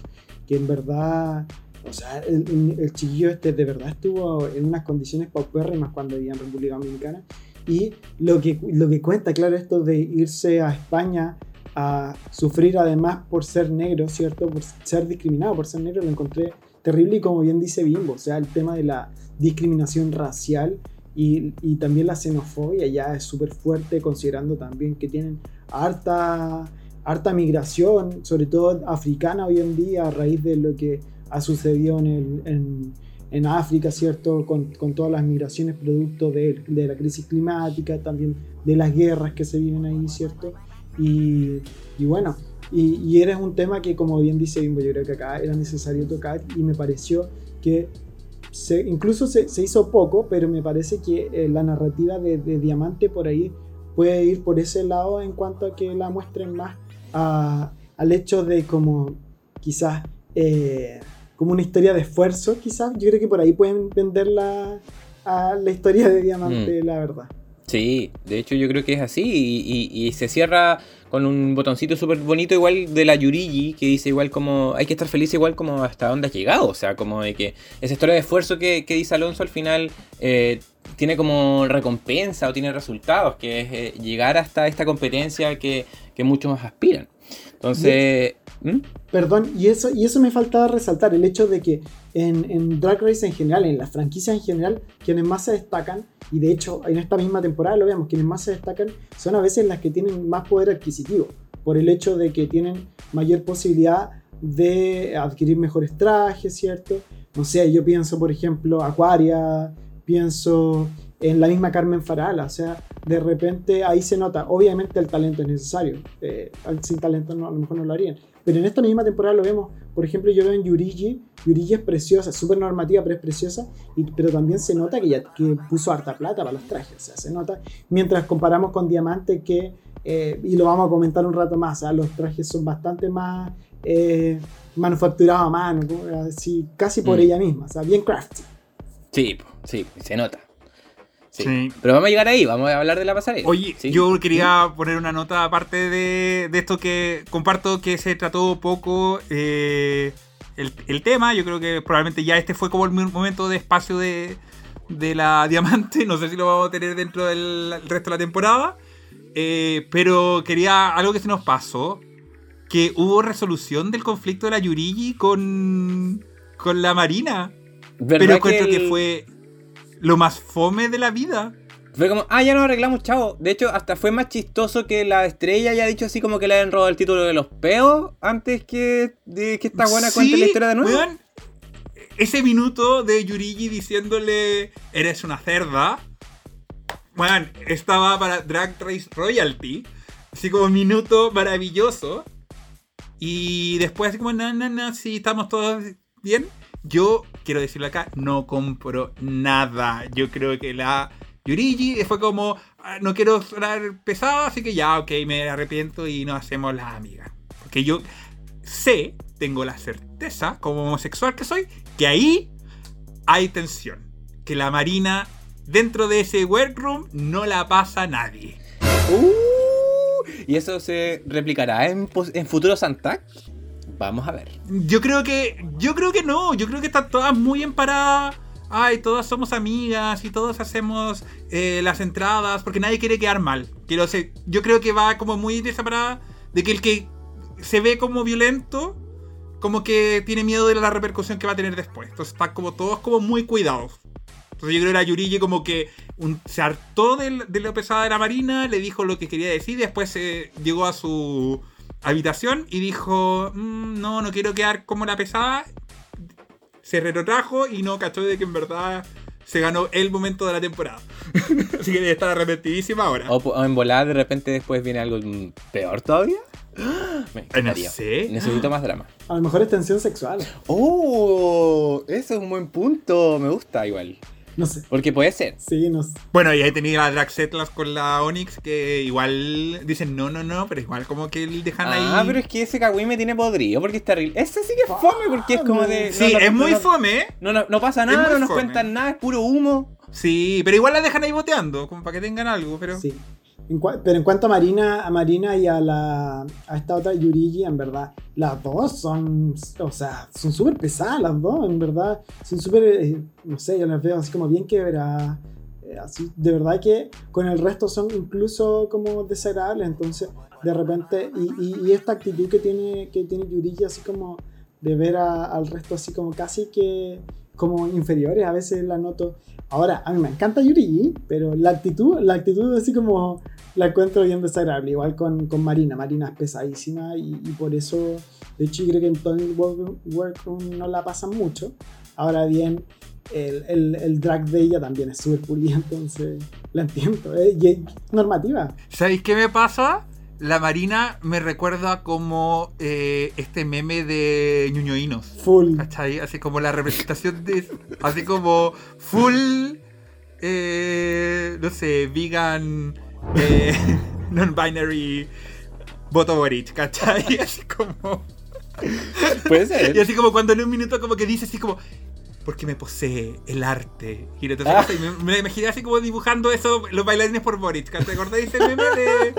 Que en verdad, o sea, el, chiquillo este de verdad estuvo en unas condiciones paupérrimas cuando vivía en República Dominicana. Y lo que, lo que cuenta, claro, esto de irse a España a sufrir además por ser negro, ¿cierto? Por ser discriminado por ser negro, lo encontré terrible y como bien dice Bimbo, o sea, el tema de la discriminación racial y, y también la xenofobia ya es súper fuerte, considerando también que tienen harta, harta migración, sobre todo africana hoy en día, a raíz de lo que ha sucedido en, el, en, en África, ¿cierto? Con, con, todas las migraciones producto de, de, la crisis climática, también de las guerras que se viven ahí, ¿cierto? Y, y bueno, y, y, eres un tema que, como bien dice Bimbo, yo creo que acá era necesario tocar y me pareció que incluso se, hizo poco, pero me parece que eh, la narrativa de, Diamante por ahí puede ir por ese lado en cuanto a que la muestren más al hecho de como quizás eh, como una historia de esfuerzo, quizás. Yo creo que por ahí pueden vender la, a la historia de Diamante, mm. la verdad. Sí, de hecho yo creo que es así y, se cierra con un botoncito súper bonito igual de la Yurigi que dice igual como hay que estar feliz igual como hasta dónde has llegado, o sea, como de que esa historia de esfuerzo que, dice Alonso al final eh, tiene como recompensa o tiene resultados, que es eh, llegar hasta esta competencia que, que muchos aspiran. Entonces... ¿Mm? Perdón, y eso, y eso me faltaba resaltar, el hecho de que en, Drag Race en general, en la franquicia en general, quienes más se destacan, y de hecho en esta misma temporada lo vemos, quienes más se destacan son a veces las que tienen más poder adquisitivo, por el hecho de que tienen mayor posibilidad de adquirir mejores trajes, ¿cierto? No sé, yo pienso por ejemplo Aquaria, pienso en la misma Carmen Farala, o sea, de repente ahí se nota, obviamente el talento es necesario, eh, sin talento a lo mejor no lo harían, pero en esta misma temporada lo vemos, por ejemplo, yo veo en Yurigi, Yurigi es preciosa, súper normativa, pero es preciosa, y, pero también se nota que, ya, que puso harta plata para los trajes, o sea, se nota, mientras comparamos con Diamante que, eh, y lo vamos a comentar un rato más, sea, los trajes son bastante más eh, manufacturados a mano, así, casi por Mm. ella misma, o sea, bien crafty. Sí, sí, se nota. Sí. Sí. Pero vamos a llegar ahí, vamos a hablar de la pasarela. Oye, Sí. yo quería poner una nota aparte de, de esto que comparto que se trató poco eh, el, el tema. Yo creo que probablemente ya este fue como el momento de espacio de, de la (laughs) diamante. No sé si lo vamos a tener dentro del el resto de la temporada. Eh, pero quería algo que se nos pasó. Que hubo resolución del conflicto de la Yurigi con, con la Marina. ¿Verdad Pero encuentro que, el- fue lo más fome de la vida. Fue como, ah, ya nos arreglamos, chavo. De hecho, hasta fue más chistoso que la estrella haya dicho así como que le habían robado el título de los peos antes que de que esta buena cuente la historia de nuevo. weón, ese minuto de Yurigi diciéndole eres una cerda. Bueno, estaba para Drag Race Royalty. Así como minuto maravilloso. Y después así como, no, no, no, sí, estamos todos bien. Yo, quiero decirlo acá, no compro nada. Yo creo que la Yurigi fue como, "Ah, no quiero sonar pesado, así que ya, ok, me arrepiento y nos hacemos las amigas. Porque yo sé, tengo la certeza, como homosexual que soy, que ahí hay tensión. Que la Marina, dentro de ese workroom, no la pasa nadie. Uh, ¿Y eso se replicará en, en futuros? Vamos a ver. Yo creo que. Yo creo que no. Yo creo que están todas muy emparadas. Ay, todas somos amigas y todos hacemos eh, las entradas. Porque nadie quiere quedar mal. Quiero decir, yo creo que va como muy desaparada de que el que se ve como violento. Como que tiene miedo de la repercusión que va a tener después. Entonces están como todos como muy cuidados. Entonces yo creo que la Yurigi como que se hartó del- de, lo pesada de la Marina, le dijo lo que quería decir, después eh, llegó a su habitación y dijo, "Mm, no, no quiero quedar como la pesada. Se retrotrajo y no cachó de que en verdad se ganó el momento de la temporada. (laughs) Así que debe estar arrepentidísima ahora. O, o en volar de repente después viene algo mm, peor todavía. (gasps) Me sé. Necesito más drama. A lo mejor es tensión sexual. Oh, eso es un buen punto. Me gusta igual. (laughs) No sé. Porque puede ser. Sí, no sé. Bueno, y ahí tenía la Drag Settlers con la Onyx que igual dicen no, no, no, pero igual como que dejan ahí. Ah, pero es que ese Kawhi me tiene podrido porque está terrible. Ese sí que es fome porque es como de. Sí, no, no, es muy no, fome. No, no, no pasa Es nada, no nos fome. cuentan nada, es puro humo. Sí, pero igual la dejan ahí boteando, como para que tengan algo, pero. Sí. En pero en cuanto a Marina, a Marina y a la a esta otra Yurigi, en verdad, las dos son, o sea, son súper pesadas las dos, en verdad, son súper, eh, no sé, yo las veo así como bien quebradas, eh, así, de verdad que con el resto son incluso como desagradables, entonces, de repente, y, y- y esta actitud que tiene, que tiene Yurigi, así como de ver a- al resto así como casi que como inferiores, a veces la noto. Ahora, a mí me encanta Yurigi, pero la actitud, la actitud así como la encuentro bien desagradable. Igual con, con Marina. Marina es pesadísima y, y por eso, de hecho, yo creo que en work- workroom no la pasan mucho. Ahora bien, el, el, el drag de ella también es súper pulida, entonces la entiendo. ¿eh? Y es normativa. ¿Sabéis qué me pasa? La Marina me recuerda como eh, este meme de ñuñoínos. Full. ¿Cachai? Así como la representación de. Así como full. eh, no sé, vegan. Eh, (laughs) non-binary. Voto Boric, ¿cachai? (laughs) Así como. (laughs) Puede Y ser. así como cuando en un minuto como que dice así como. Porque me posee el arte. Y entonces Ah. no sé, me, imaginé así como dibujando eso, los bailarines por Boric. ¿Te acordáis ese meme de.?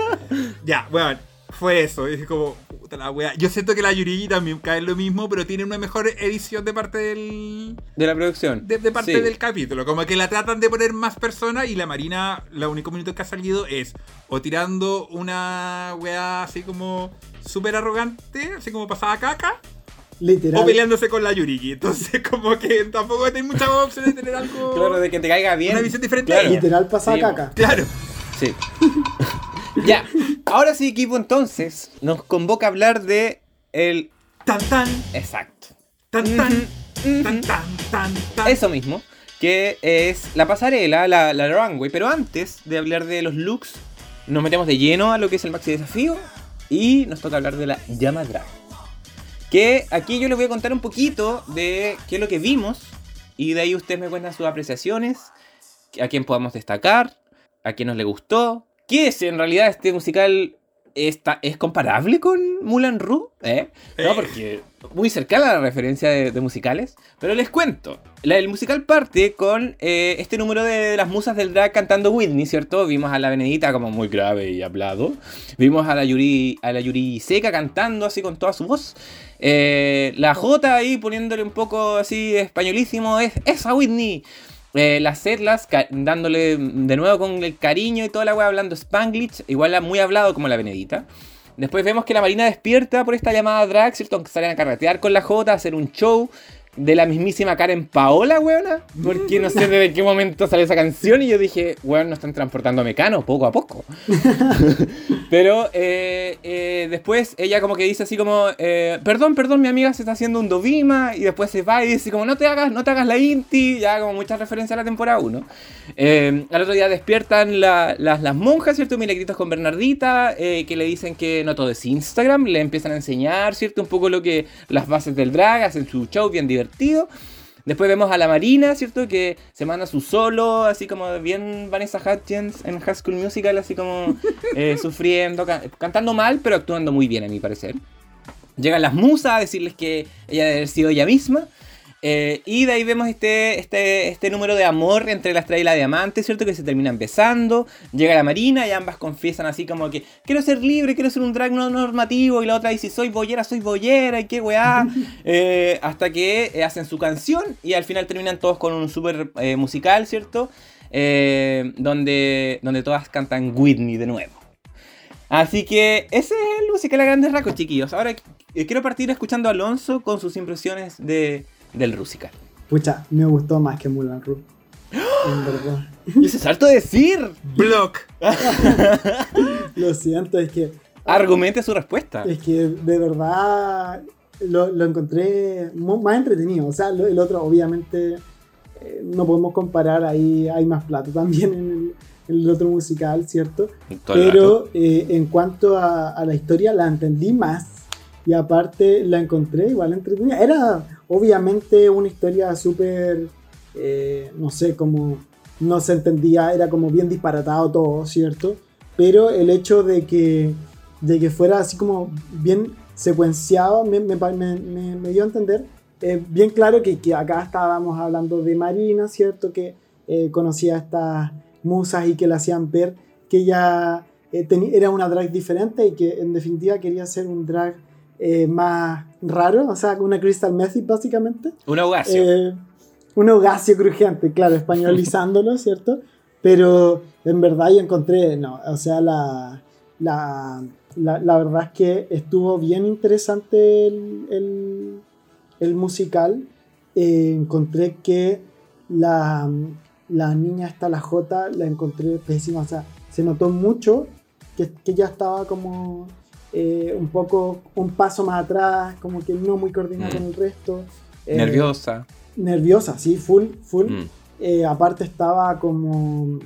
Ya, bueno, fue eso. Y es como, puta la wea. Yo siento que la Yurigi también cae en lo mismo, pero tiene una mejor edición de parte del. De la producción. De, de parte Sí. del capítulo. Como que la tratan de poner más personas y la Marina, lo único minuto que ha salido es o tirando una wea así como súper arrogante, así como pasada caca, Literal. o peleándose con la Yurigi. Entonces, como que tampoco hay muchas opciones de tener algo. Claro, de que te caiga bien. Una visión diferente Claro. de ella. Literal pasada Sí, caca. Claro. Sí. (laughs) ya. Ahora sí, equipo, entonces nos convoca a hablar de el. Tan tan, Exacto. tan tan, tan, tan tan. Eso mismo. que es la pasarela, la, la runway. Pero antes de hablar de los looks, nos metemos de lleno a lo que es el maxi desafío y nos toca hablar de la llama drag. Que aquí yo les voy a contar un poquito de qué es lo que vimos y de ahí ustedes me cuentan sus apreciaciones, a quién podamos destacar, a quién nos le gustó, qué es en realidad este musical está, es comparable con Mulan Ru, ¿eh? No, Eh. porque muy cercana a la referencia de, de musicales. Pero les cuento. La- el musical parte con eh, este número de las musas del drag cantando Whitney, ¿cierto? Vimos a la Benedita como muy grave y hablado. Vimos a la Yuri, a la Yuri Seca cantando así con toda su voz. Eh, la J ahí poniéndole un poco así españolísimo. Es esa Whitney. Eh, las Setlas dándole de nuevo con el cariño y toda la wea hablando Spanglish, igual muy hablado como la Benedita. Después vemos que la Marina despierta por esta llamada drag, ¿cierto? Aunque salen a carretear con la J, a hacer un show de la mismísima Karen Paola, weona. Porque no sé desde qué momento sale esa canción y yo dije, weón, nos están transportando a Mecano poco a poco. (laughs) Pero eh, eh, después ella como que dice así como, eh, perdón, perdón, mi amiga se está haciendo un Dovima y después se va y dice como, no te hagas, no te hagas la Inti, ya como mucha referencia a la temporada 1. Eh, al otro día despiertan la- las, las monjas, ¿cierto? Milagritos con Bernardita, que le dicen que no todo es Instagram, le empiezan a enseñar, ¿cierto? Un poco lo que las bases del drag, hacen su show bien divertido. Después vemos a la Marina, ¿cierto? Que se manda su solo, así como bien Vanessa Hudgens en High School Musical, así como eh, (laughs) sufriendo, ca- cantando mal, pero actuando muy bien a mi parecer. Llegan las musas a decirles que ella debe haber sido ella misma. Eh, y de ahí vemos este, este, este número de amor entre la estrella y la diamante, ¿cierto? Que se terminan besando. Llega la marina y ambas confiesan así como que quiero ser libre, quiero ser un drag no normativo. Y la otra dice soy boyera, soy boyera y qué weá. (laughs) Eh, hasta que eh, hacen su canción y al final terminan todos con un súper eh, musical, ¿cierto? Donde, donde todas cantan Whitney de nuevo. Así que ese es el musical a grandes rasgos, chiquillos. Ahora quiero partir escuchando a Alonso con sus impresiones de, del musical. Pucha, me gustó más que Mulan Rouge. En verdad. Y ese salto de decir. Block. (laughs) Lo siento, es que. Argumente su respuesta. Es que de verdad lo, lo encontré más entretenido. O sea, lo- el otro, obviamente, eh, no podemos comparar. Ahí hay más plata también en el, en el otro musical, ¿cierto? Pero eh, en cuanto a, a la historia, la entendí más. Y aparte, la encontré igual entretenida. Era obviamente una historia súper. eh, no sé, como. No se entendía, era como bien disparatado todo, ¿cierto? Pero el hecho de que, de que fuera así como bien secuenciado me, me, dio a entender eh, bien claro que, que acá estábamos hablando de Marina, ¿cierto? Que eh, conocía a estas musas y que le hacían ver que ella eh, era una drag diferente y que en definitiva quería ser un drag eh, más raro, o sea, una Crystal Method básicamente. Un augacio. Eh, un augacio crujiente, claro, españolizándolo, (laughs) ¿cierto? Pero en verdad yo encontré, no, o sea, la, la, la, la verdad es que estuvo bien interesante el, el, el musical. Eh, encontré que la, la niña esta, la J, la encontré pésima, o sea, se notó mucho que, que ella estaba como eh, un poco, un paso más atrás, como que no muy coordinada Mm. con el resto. Eh, Nerviosa. nerviosa, sí, full, full. Mm. Eh, aparte estaba como,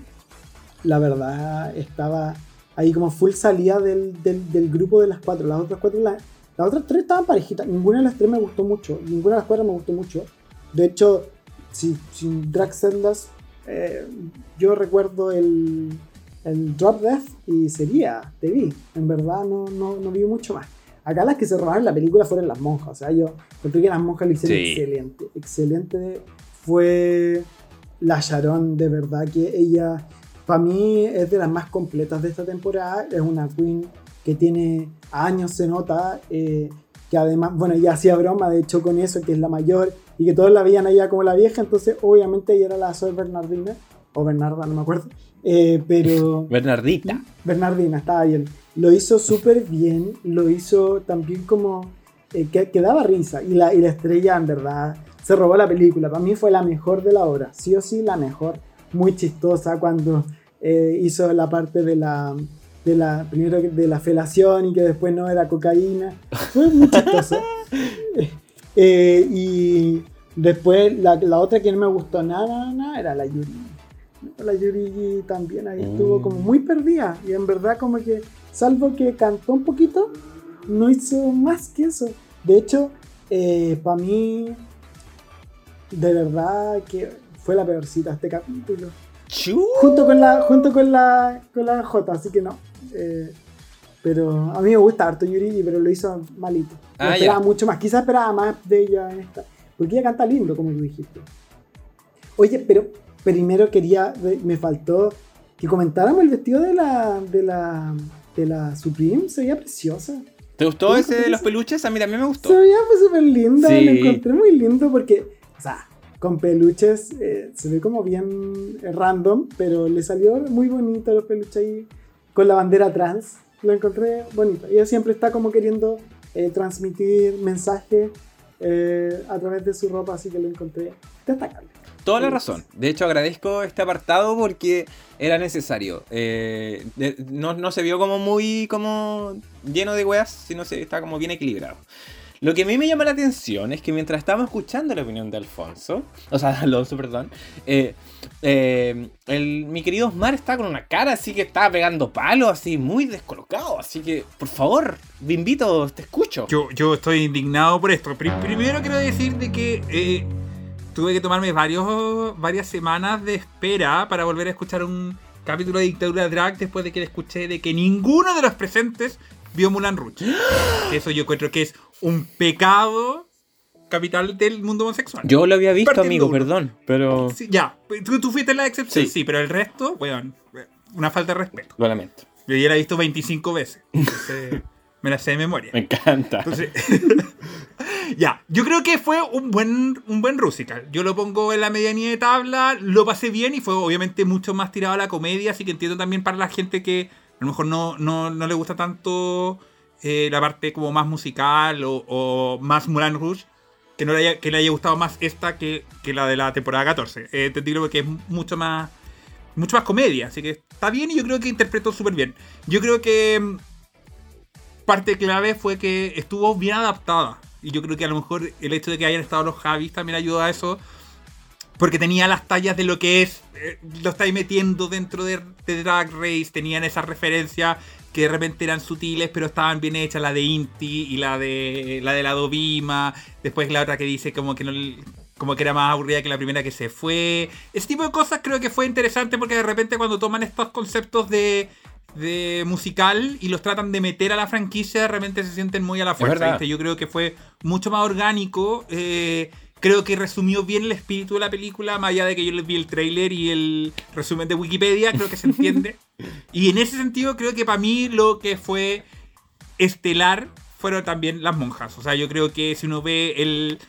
la verdad, estaba ahí como full salida del, del, del grupo de las cuatro. Las otras cuatro, la- las otras tres estaban parejitas. Ninguna de las tres me gustó mucho. Ninguna de las cuatro me gustó mucho. De hecho, si, sin Drag Sendas, eh, yo recuerdo el, el Drop Death y sería, te vi. En verdad no, no, no vi mucho más. Acá las que se robaron la película fueron las monjas. O sea, yo creo que las monjas lo hicieron Sí. excelente. Excelente fue la Sharon, de verdad que ella, para mí, es de las más completas de esta temporada. Es una queen que tiene años, se nota. eh, que además, bueno, ella hacía broma, de hecho, con eso, que es la mayor y que todos la veían a ella como la vieja. Entonces, obviamente, ella era la Sol Bernardina, o Bernarda, no me acuerdo. Eh, pero. Bernardita. Bernardina, estaba bien. Lo hizo súper bien, lo hizo también como eh, que, que daba risa. Y la, y la estrella, en verdad, se robó la película. Para mí fue la mejor de la obra, sí o sí la mejor. Muy chistosa cuando eh, hizo la parte de la, de la, primero de la felación y que después no era cocaína. Fue muy chistoso. (laughs) Eh, y Después, la, la otra que no me gustó nada, nada, nada, era la Yuri. La Yuri también ahí estuvo Mm. como muy perdida. Y en verdad, como que, salvo que cantó un poquito, no hizo más que eso. De hecho, para mí, de verdad que fue la peorcita este capítulo. Chu. Junto con la, junto con la, con la J, así que no. Eh, pero a mí me gusta harto Yuri, pero lo hizo malito. Ah, esperaba ya. mucho más. Quizás esperaba más de ella en esta. Porque ella canta lindo, como tú dijiste. Oye, pero primero quería, me faltó que comentáramos el vestido de la, de la, de la Supreme. Se veía preciosa. ¿Te gustó ¿Cómo ese de los peluches? A mí también me gustó. Se veía pues, súper linda, Sí. lo encontré muy lindo porque, o sea, con peluches eh, se ve como bien random, pero le salió muy bonito los peluches ahí con la bandera trans. Lo encontré bonito. Ella siempre está como queriendo eh, transmitir mensajes eh, a través de su ropa, así que lo encontré destacable. Toda la razón. De hecho, agradezco este apartado porque era necesario. Eh, de- no, no se vio como muy como lleno de weas, sino se está como bien equilibrado. Lo que a mí me llama la atención es que mientras estábamos escuchando la opinión de Alfonso, o sea, de (laughs) Alonso, perdón, eh, eh, el, mi querido Osmar está con una cara así que estaba pegando palos, así muy descolocado. Así que, por favor, te invito, te escucho. Yo, yo estoy indignado por esto. Pri- primero quiero decir de que tuve que tomarme varios, varias semanas de espera para volver a escuchar un capítulo de Dictadura Drag después de que le escuché de que ninguno de los presentes vio Mulan Rouge. (gasps) Eso yo encuentro que es un pecado capital del mundo homosexual. Yo lo había visto, Partiendo amigo, uno. perdón, pero Sí, ya, tú, tú fuiste la excepción, Sí. sí. pero el resto, weón, una falta de respeto. lo lamento. Yo ya la he visto 25 veces. Entonces, (laughs) me la sé de memoria. Me encanta. Entonces, (laughs) ya, yo creo que fue un buen, un buen Rusical. Yo lo pongo en la medianía de tabla, lo pasé bien y fue obviamente mucho más tirado a la comedia, así que entiendo también para la gente que a lo mejor no, no, no le gusta tanto eh, la parte como más musical o, o más Mulan Rouge, que, no le haya, que le haya gustado más esta que, que la de la temporada 14. Eh, entendido porque es mucho más, mucho más comedia, así que está bien y yo creo que interpretó súper bien. Yo creo que parte clave fue que estuvo bien adaptada. Y yo creo que a lo mejor el hecho de que hayan estado los Javis también ayudó a eso. Porque tenía las tallas de lo que es. eh, lo estáis metiendo dentro de, de Drag Race. Tenían esas referencias que de repente eran sutiles, pero estaban bien hechas. La de Inti y la de la de la Dovima. Después la otra que dice como que no como que era más aburrida que la primera que se fue. Ese tipo de cosas creo que fue interesante porque de repente cuando toman estos conceptos de, de musical y los tratan de meter a la franquicia, de repente se sienten muy a la fuerza. ¿viste? Yo creo que fue mucho más orgánico. eh, creo que resumió bien el espíritu de la película, más allá de que yo les vi el tráiler y el resumen de Wikipedia, creo que se entiende. (laughs) y en ese sentido creo que para mí lo que fue estelar fueron también las monjas. O sea, yo creo que si uno ve el,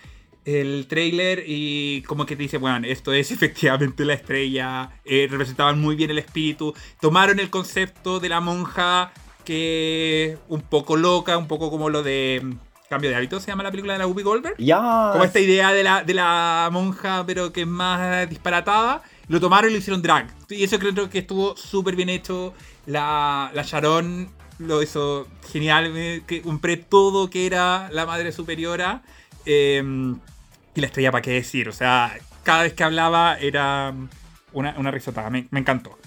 el trailer y como que te dice, bueno, esto es (laughs) efectivamente la estrella, eh, representaban muy bien el espíritu, tomaron el concepto de la monja que un poco loca, un poco como lo de mm, Cambio de hábito, se llama la película de la Whoopi Goldberg. Ya. Como esta idea de la, de la monja, pero que es más disparatada, lo tomaron y lo hicieron drag. Y eso creo que estuvo súper bien hecho. La, la Sharon lo hizo genial. me- que compré todo que era la madre superiora. Eh, y la estrella, ¿para qué decir? O sea, cada vez que hablaba era una, una risotada. Me, me encantó.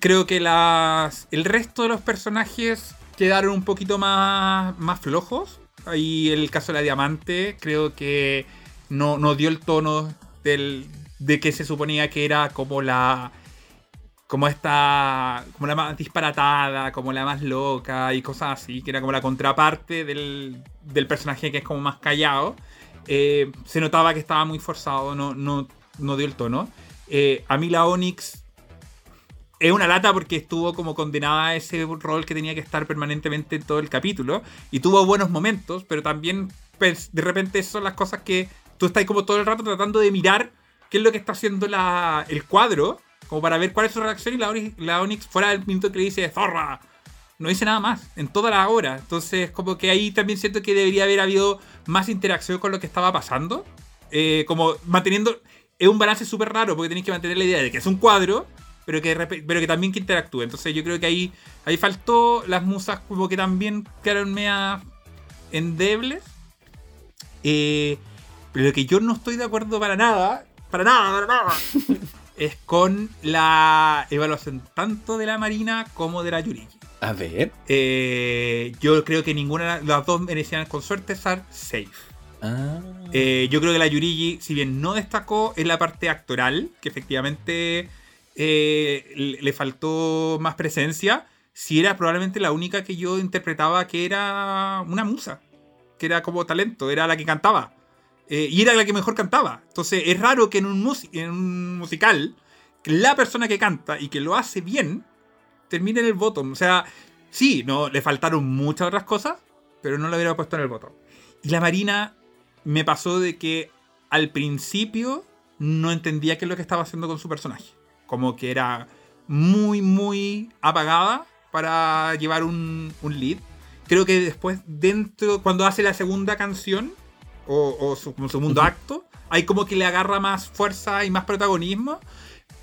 Creo que el resto de los personajes quedaron un poquito más, más flojos. Ahí el caso de la diamante, creo que no, no dio el tono del, de que se suponía que era como la. Como esta. Como la más disparatada, como la más loca y cosas así, que era como la contraparte del, del personaje que es como más callado. Eh, se notaba que estaba muy forzado, no, no, no dio el tono. Eh, a mí la Onyx es una lata porque estuvo como condenada a ese rol que tenía que estar permanentemente en todo el capítulo. Y tuvo buenos momentos, pero también pues, de repente son las cosas que tú estás como todo el rato tratando de mirar qué es lo que está haciendo la, el cuadro, como para ver cuál es su reacción. Y la Onyx, la Onyx fuera del minuto que le dice ¡Zorra! No dice nada más en toda la hora. Entonces, como que ahí también siento que debería haber habido más interacción con lo que estaba pasando. Eh, como manteniendo. Es un balance súper raro porque tenéis que mantener la idea de que es un cuadro, pero que, pero que también que interactúe. Entonces yo creo que ahí, ahí faltó las musas como que también quedaron media endebles. Eh, Pero lo que yo no estoy de acuerdo para nada, para nada, para nada, (laughs) es con la evaluación tanto de la Marina como de la Yurigi. A ver. Eh, yo creo que ninguna de las dos merecían con suerte estar safe. Ah. Eh, yo creo que la Yurigi, si bien no destacó en la parte actoral, que efectivamente eh, le faltó más presencia, si era probablemente la única que yo interpretaba que era una musa, que era como talento, era la que cantaba. Eh, y era la que mejor cantaba. Entonces es raro que en un, mus- en un musical, la persona que canta y que lo hace bien, termine en el bottom. O sea, sí, no, le faltaron muchas otras cosas, pero no lo hubiera puesto en el bottom. Y la Marina me pasó de que al principio no entendía qué es lo que estaba haciendo con su personaje. Como que era muy, muy apagada para llevar un, un lead. Creo que después, dentro, cuando hace la segunda canción, o, o su como segundo acto, ahí como que le agarra más fuerza y más protagonismo.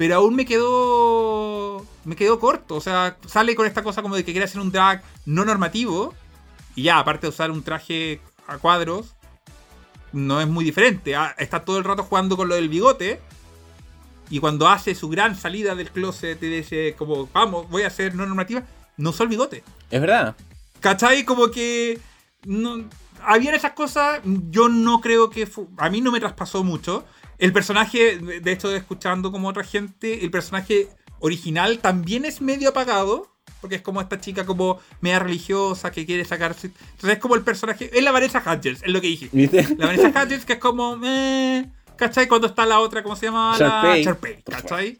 Pero aún me quedó. Me quedó corto. O sea, sale con esta cosa como de que quiere hacer un drag no normativo. Y ya, aparte de usar un traje a cuadros, no es muy diferente. Ah, Está todo el rato jugando con lo del bigote. Y cuando hace su gran salida del closet y dice, como, vamos, voy a hacer no normativa, no usó el bigote. Es verdad. ¿Cachai? Como que. No, habían esas cosas. Yo no creo que. a mí no me traspasó mucho. El personaje, de de hecho, escuchando como otra gente, el personaje original también es medio apagado. Porque es como esta chica como media religiosa que quiere sacarse. Entonces es como el personaje. Es la Vanessa Hudgens, es lo que dije. ¿Viste? La Vanessa Hudgens que es como. Eh, ¿Cachai? Cuando está la otra, ¿cómo se llama? Sharpay. La Sharpay, ¿cachai?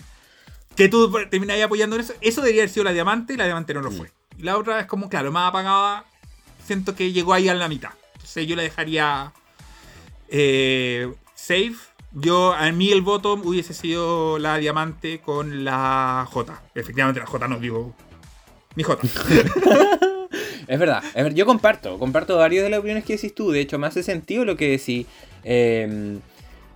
Que tú terminas ahí apoyando en eso. Eso debería haber sido la diamante y la diamante no lo fue. Y la otra es como, claro, más apagada. Siento que llegó ahí a la mitad. Entonces yo le dejaría eh, safe. Yo, a mí el bottom hubiese sido la diamante con la J. Efectivamente, la J no digo. Mi J. (laughs) Es verdad, yo comparto, comparto varias de las opiniones que decís tú, de hecho me hace sentido lo que decís. Eh,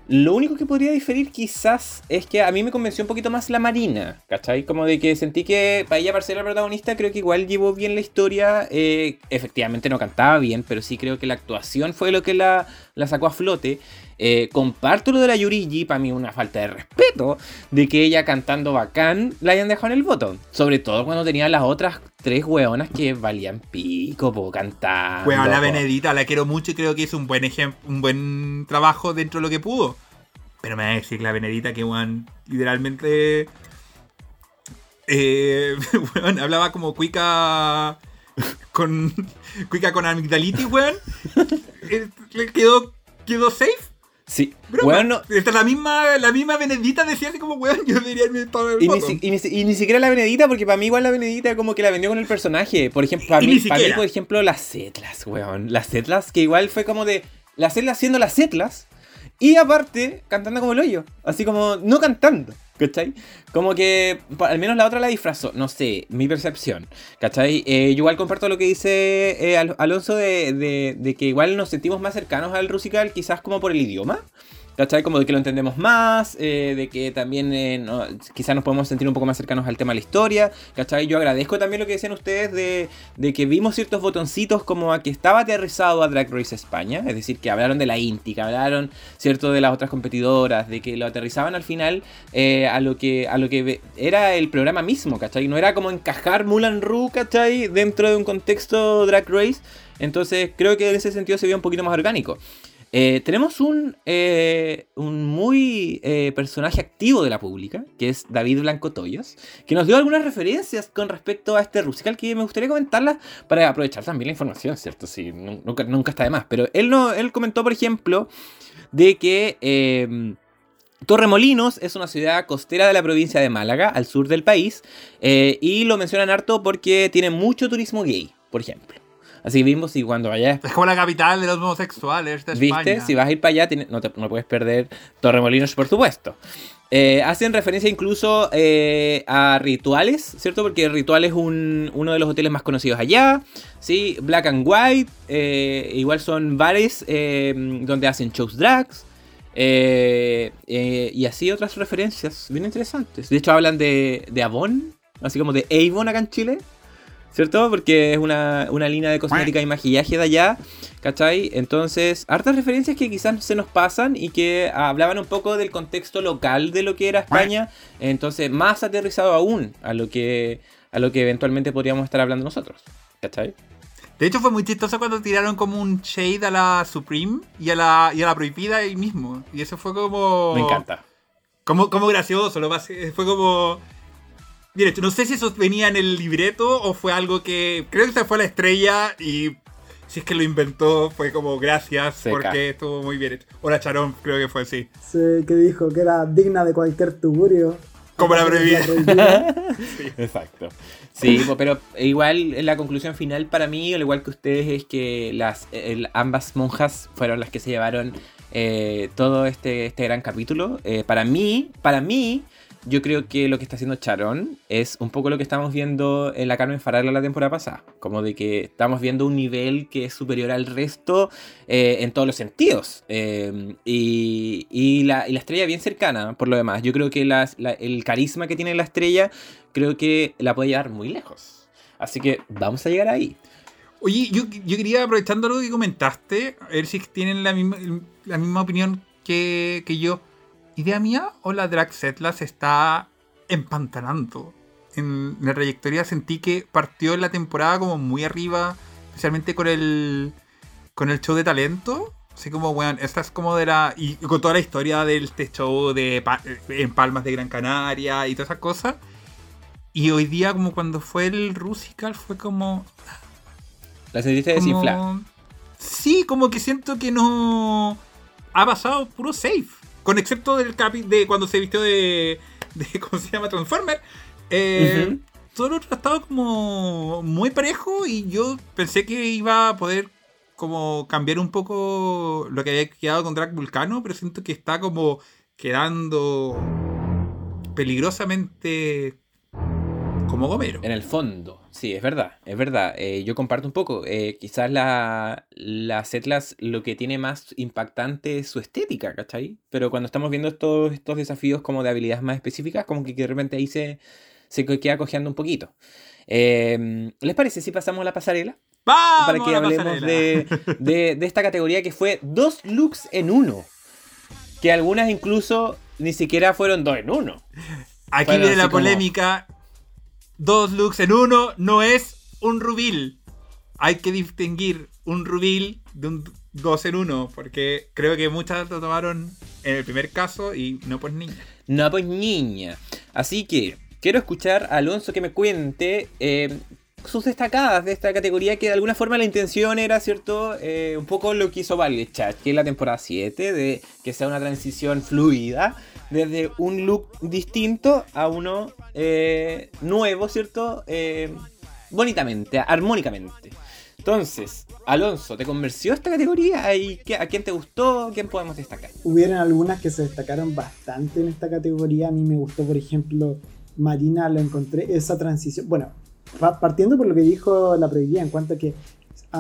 lo único que podría diferir quizás es que a mí me convenció un poquito más la Marina, ¿cachai? Como de que sentí que para ella, para ser la protagonista, creo que igual llevó bien la historia. eh, efectivamente no cantaba bien, pero sí creo que la actuación fue lo que la, la sacó a flote. Eh, comparto lo de la Yurigi, para mí una falta de respeto de que ella cantando bacán la hayan dejado en el botón. Sobre todo cuando tenía las otras tres hueonas que valían pico, po, cantando. Weón, la. Benedita la quiero mucho y creo que hizo un buen ejemplo, un buen trabajo dentro de lo que pudo. Pero me va a decir la Benedita que, weón, literalmente. Eh, (laughs) weón, hablaba como cuica. Con. Cuica con amigdalitis, weón. (laughs) Eh, Le quedó. Quedó safe. Sí, Broma. weón, no- Esta, la misma, la misma Benedita decía así como, weón, yo debería irme todo el Y ni, si- y ni si- y ni siquiera la Benedita, porque para mí igual la Benedita como que la vendió con el personaje. Por ejemplo, para mí, para mí, por ejemplo, las Setlas, weón. Las Setlas, que igual fue como de las Setlas siendo las Setlas. Y aparte, cantando como el hoyo. Así como, no cantando. ¿Cachai? Como que al menos la otra la disfrazó. No sé, mi percepción. ¿Cachai? Eh, yo igual comparto lo que dice eh, Al- Alonso de, de- de que igual nos sentimos más cercanos al Rusical, quizás como por el idioma. ¿Cachai? Como de que lo entendemos más, eh, de que también eh, no- quizás nos podemos sentir un poco más cercanos al tema de la historia, ¿cachai? Yo agradezco también lo que decían ustedes de, de que vimos ciertos botoncitos como a que estaba aterrizado a Drag Race España, es decir, que hablaron de la Inti, que hablaron, ¿cierto?, de las otras competidoras, de que lo aterrizaban al final eh, a, lo que, a lo que era el programa mismo, ¿cachai? No era como encajar Mulan Ru, ¿cachai? Dentro de un contexto Drag Race, entonces creo que en ese sentido se vio un poquito más orgánico. Eh, tenemos un, eh, muy eh, personaje activo de la pública, que es David Blanco Toyos, que nos dio algunas referencias con respecto a este Rusical que me gustaría comentarlas para aprovechar también la información, ¿cierto? Sí, nu- nunca, nunca está de más. Pero él, no, él comentó, por ejemplo, de que Torremolinos es una ciudad costera de la provincia de Málaga, al sur del país, y lo mencionan harto porque tiene mucho turismo gay, por ejemplo. Así vimos si cuando vayas Es como la capital de los homosexuales de ¿Viste? España. Si vas a ir para allá, no, te, no puedes perder Torremolinos, por supuesto. Eh, hacen referencia incluso eh, a Rituales, ¿cierto? Porque Ritual es un- uno de los hoteles más conocidos allá. ¿sí? Black and White, eh, igual son bares donde hacen shows drags. y así otras referencias bien interesantes. De hecho, hablan de, de Avon, así como de Avon acá en Chile. ¿Cierto? Porque es una, una línea de cosmética y maquillaje de allá, ¿cachai? Entonces, hartas referencias que quizás se nos pasan y que hablaban un poco del contexto local de lo que era España, entonces más aterrizado aún a lo que, a lo que eventualmente podríamos estar hablando nosotros, ¿cachai? De hecho, fue muy chistoso cuando tiraron como un shade a la Supreme y a la, y a la prohibida ahí mismo. Y eso fue como. Me encanta. Como, como gracioso, lo más, fue como. Mire, no sé si eso venía en el libreto o fue algo que. Creo que se fue la estrella y si es que lo inventó, fue como gracias Seca. porque estuvo muy bien hecho. O la Charón, creo que fue así. Sí, que dijo que era digna de cualquier tugurio. Como la prohibida. prohibida. (laughs) (laughs) Exacto. Sí, pero igual la conclusión final para mí, al igual que ustedes, es que las el- ambas monjas fueron las que se llevaron eh, todo este, este gran capítulo. Eh, para mí, para mí, yo creo que lo que está haciendo Charon es un poco lo que estamos viendo en la Carmen Farala la temporada pasada. Como de que estamos viendo un nivel que es superior al resto eh, en todos los sentidos. Eh, y, y la, y la estrella bien cercana, por lo demás. Yo creo que el carisma que tiene la estrella, creo que la puede llevar muy lejos. Así que vamos a llegar ahí. Oye, yo, yo quería, aprovechando lo que comentaste, a ver si tienen la misma, la misma opinión que, que yo. ¿Idea mía o la Drag Setla se está empantanando? En la trayectoria sentí que partió la temporada como muy arriba, especialmente con el, con el show de talento. Así como, bueno, esta es como de la. Y con toda la historia del este show de Pa- en Palmas de Gran Canaria y todas esas cosas. Y hoy día, como cuando fue el Rusical, fue como. La sentiste como- desinflada. Sí, como que siento que no. Ha pasado puro safe. Con excepto del capi de cuando se vistió de. de (laughs) ¿Cómo se llama? Transformer. Eh, Ujú. Todo lo otro ha estado como muy parejo y yo pensé que iba a poder como cambiar un poco lo que había quedado con Drag Vulcano, pero siento que está como quedando peligrosamente como Gomero. En el fondo, sí, es verdad, es verdad. Eh, yo comparto un poco. eh, quizás la, las Atlas lo que tiene más impactante es su estética, ¿cachai? Pero cuando estamos viendo estos, estos desafíos como de habilidades más específicas, como que de repente ahí se, se queda cojeando un poquito. Eh, ¿Les parece si pasamos a la pasarela? ¡Vamos Para que la hablemos de, (laughs) de- de esta categoría que fue dos looks en uno. Que algunas incluso ni siquiera fueron dos en uno. Aquí Bueno, viene la polémica. Dos looks en uno no es un rubil. Hay que distinguir un rubil de un dos en uno. Porque creo que muchas lo tomaron en el primer caso y no pues niña. No, pues niña. Así que quiero escuchar a Alonso que me cuente eh, sus destacadas de esta categoría, que de alguna forma la intención era, ¿cierto? Eh, un poco lo que hizo Chat, que es la temporada 7, de que sea una transición fluida, desde un look distinto a uno eh, nuevo, ¿cierto? Eh, bonitamente, armónicamente. Entonces, Alonso, ¿te convenció esta categoría? ¿Y qué- ¿A quién te gustó? ¿Quién podemos destacar? Hubieron algunas que se destacaron bastante en esta categoría. A mí me gustó, por ejemplo, Marina, lo encontré, esa transición. Bueno, pa- partiendo por lo que dijo la prohibida en cuanto a que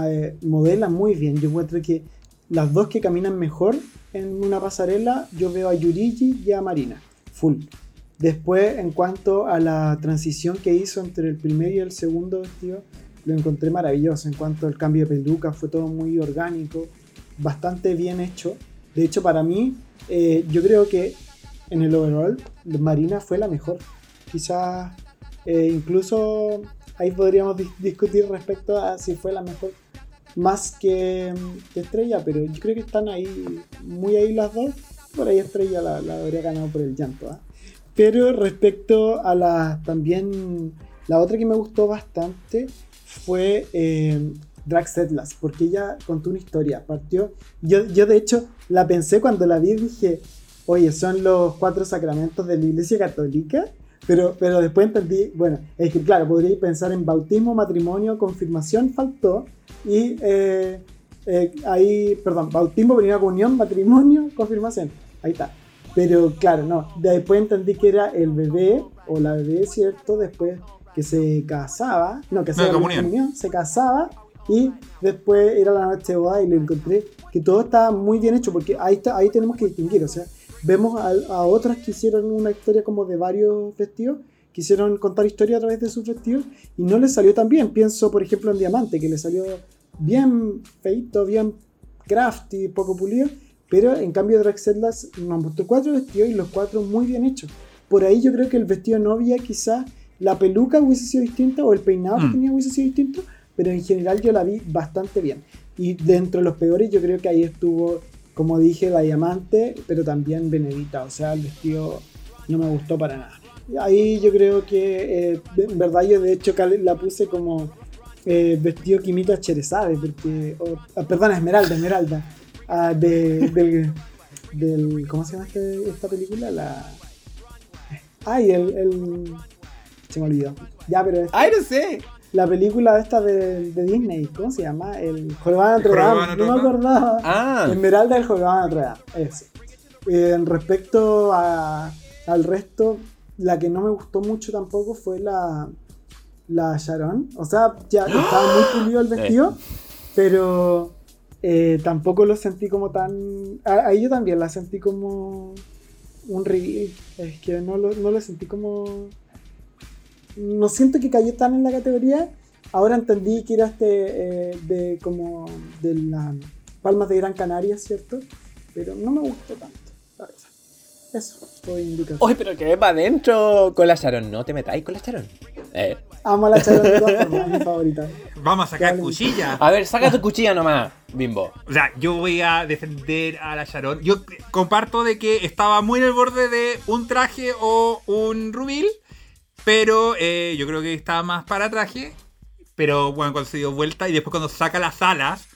eh, modela muy bien, yo encuentro que las dos que caminan mejor en una pasarela, yo veo a Yurigi y a Marina, full. Después, en cuanto a la transición que hizo entre el primer y el segundo vestido, lo encontré maravilloso. En cuanto al cambio de peluca, fue todo muy orgánico, bastante bien hecho. De hecho, para mí, eh, yo creo que en el overall, Marina fue la mejor. Quizás eh, incluso ahí podríamos dis- discutir respecto a si fue la mejor más que, Estrella, pero yo creo que están ahí, muy ahí las dos. Por ahí Estrella la, la habría ganado por el llanto. ¿ah? Pero respecto a la también, la otra que me gustó bastante fue eh, Setlas, porque ella contó una historia, partió, yo, yo de hecho la pensé cuando la vi dije, oye, son los cuatro sacramentos de la Iglesia Católica, pero, pero después entendí, bueno, es que claro, podría pensar en bautismo, matrimonio, confirmación, faltó, y eh, eh, ahí, perdón, bautismo, primera comunión, matrimonio, (laughs) confirmación, ahí está. Pero claro, no, después entendí que era el bebé o la bebé, ¿cierto? Después que se casaba, no, que hacía la comunión. comunión, se casaba y después era la noche de boda y lo encontré que todo estaba muy bien hecho porque ahí, está, ahí tenemos que distinguir, o sea, vemos a, a otras que hicieron una historia como de varios vestidos quisieron contar historia a través de sus vestidos y no les salió tan bien. Pienso, por ejemplo, en Diamante, que le salió bien feito, bien crafty, poco pulido, pero en cambio Drag Setlas nos mostró cuatro vestidos y los cuatro muy bien hechos. Por ahí yo creo que el vestido novia quizás la peluca hubiese sido distinta o el peinado que Mm. tenía hubiese sido distinto, pero en general yo la vi bastante bien. Y dentro de los peores yo creo que ahí estuvo, como dije, la diamante, pero también Benedita. O sea, el vestido no me gustó para nada. Ahí yo creo que, eh, en verdad yo de hecho la puse como eh, vestido que imita a Cherezade, porque, ah, perdón, Esmeralda, Esmeralda, ah, de- del, del, ¿cómo se llama este- esta película? La... Ay, el. Se me olvidó. Ya, pero es ¡Ay, no sé! La película esta de, de Disney, ¿cómo se llama? El Jorobado de ¿El Notre Dame, no me acordaba. Ah, Esmeralda del Jorobado Notre Dame, eso. Eh, respecto a- al resto, la que no me gustó mucho tampoco fue la, la Sharon. O sea, ya (gasps) estaba muy pulido el vestido, pero eh, tampoco lo sentí como tan... a- Ahí yo también la sentí como un reveal. Es que no lo, no lo sentí como... No siento que cayó tan en la categoría. Ahora entendí que era este eh, de como de las Palmas de Gran Canaria, ¿cierto? Pero no me gustó tanto, la verdad. Eso, puedo indicar. Oye, pero que va adentro con la Sharon. No te metáis con la Sharon. Eh. Amo a la Sharon de todas formas, (laughs) es mi favorita. Vamos a sacar Dale. cuchilla. A ver, saca tu cuchilla nomás, bimbo. O sea, yo voy a defender a la Sharon. Yo comparto de que estaba muy en el borde de un traje o un rubil. Pero eh, yo creo que estaba más para traje. Pero bueno, cuando se dio vuelta y después cuando saca las alas,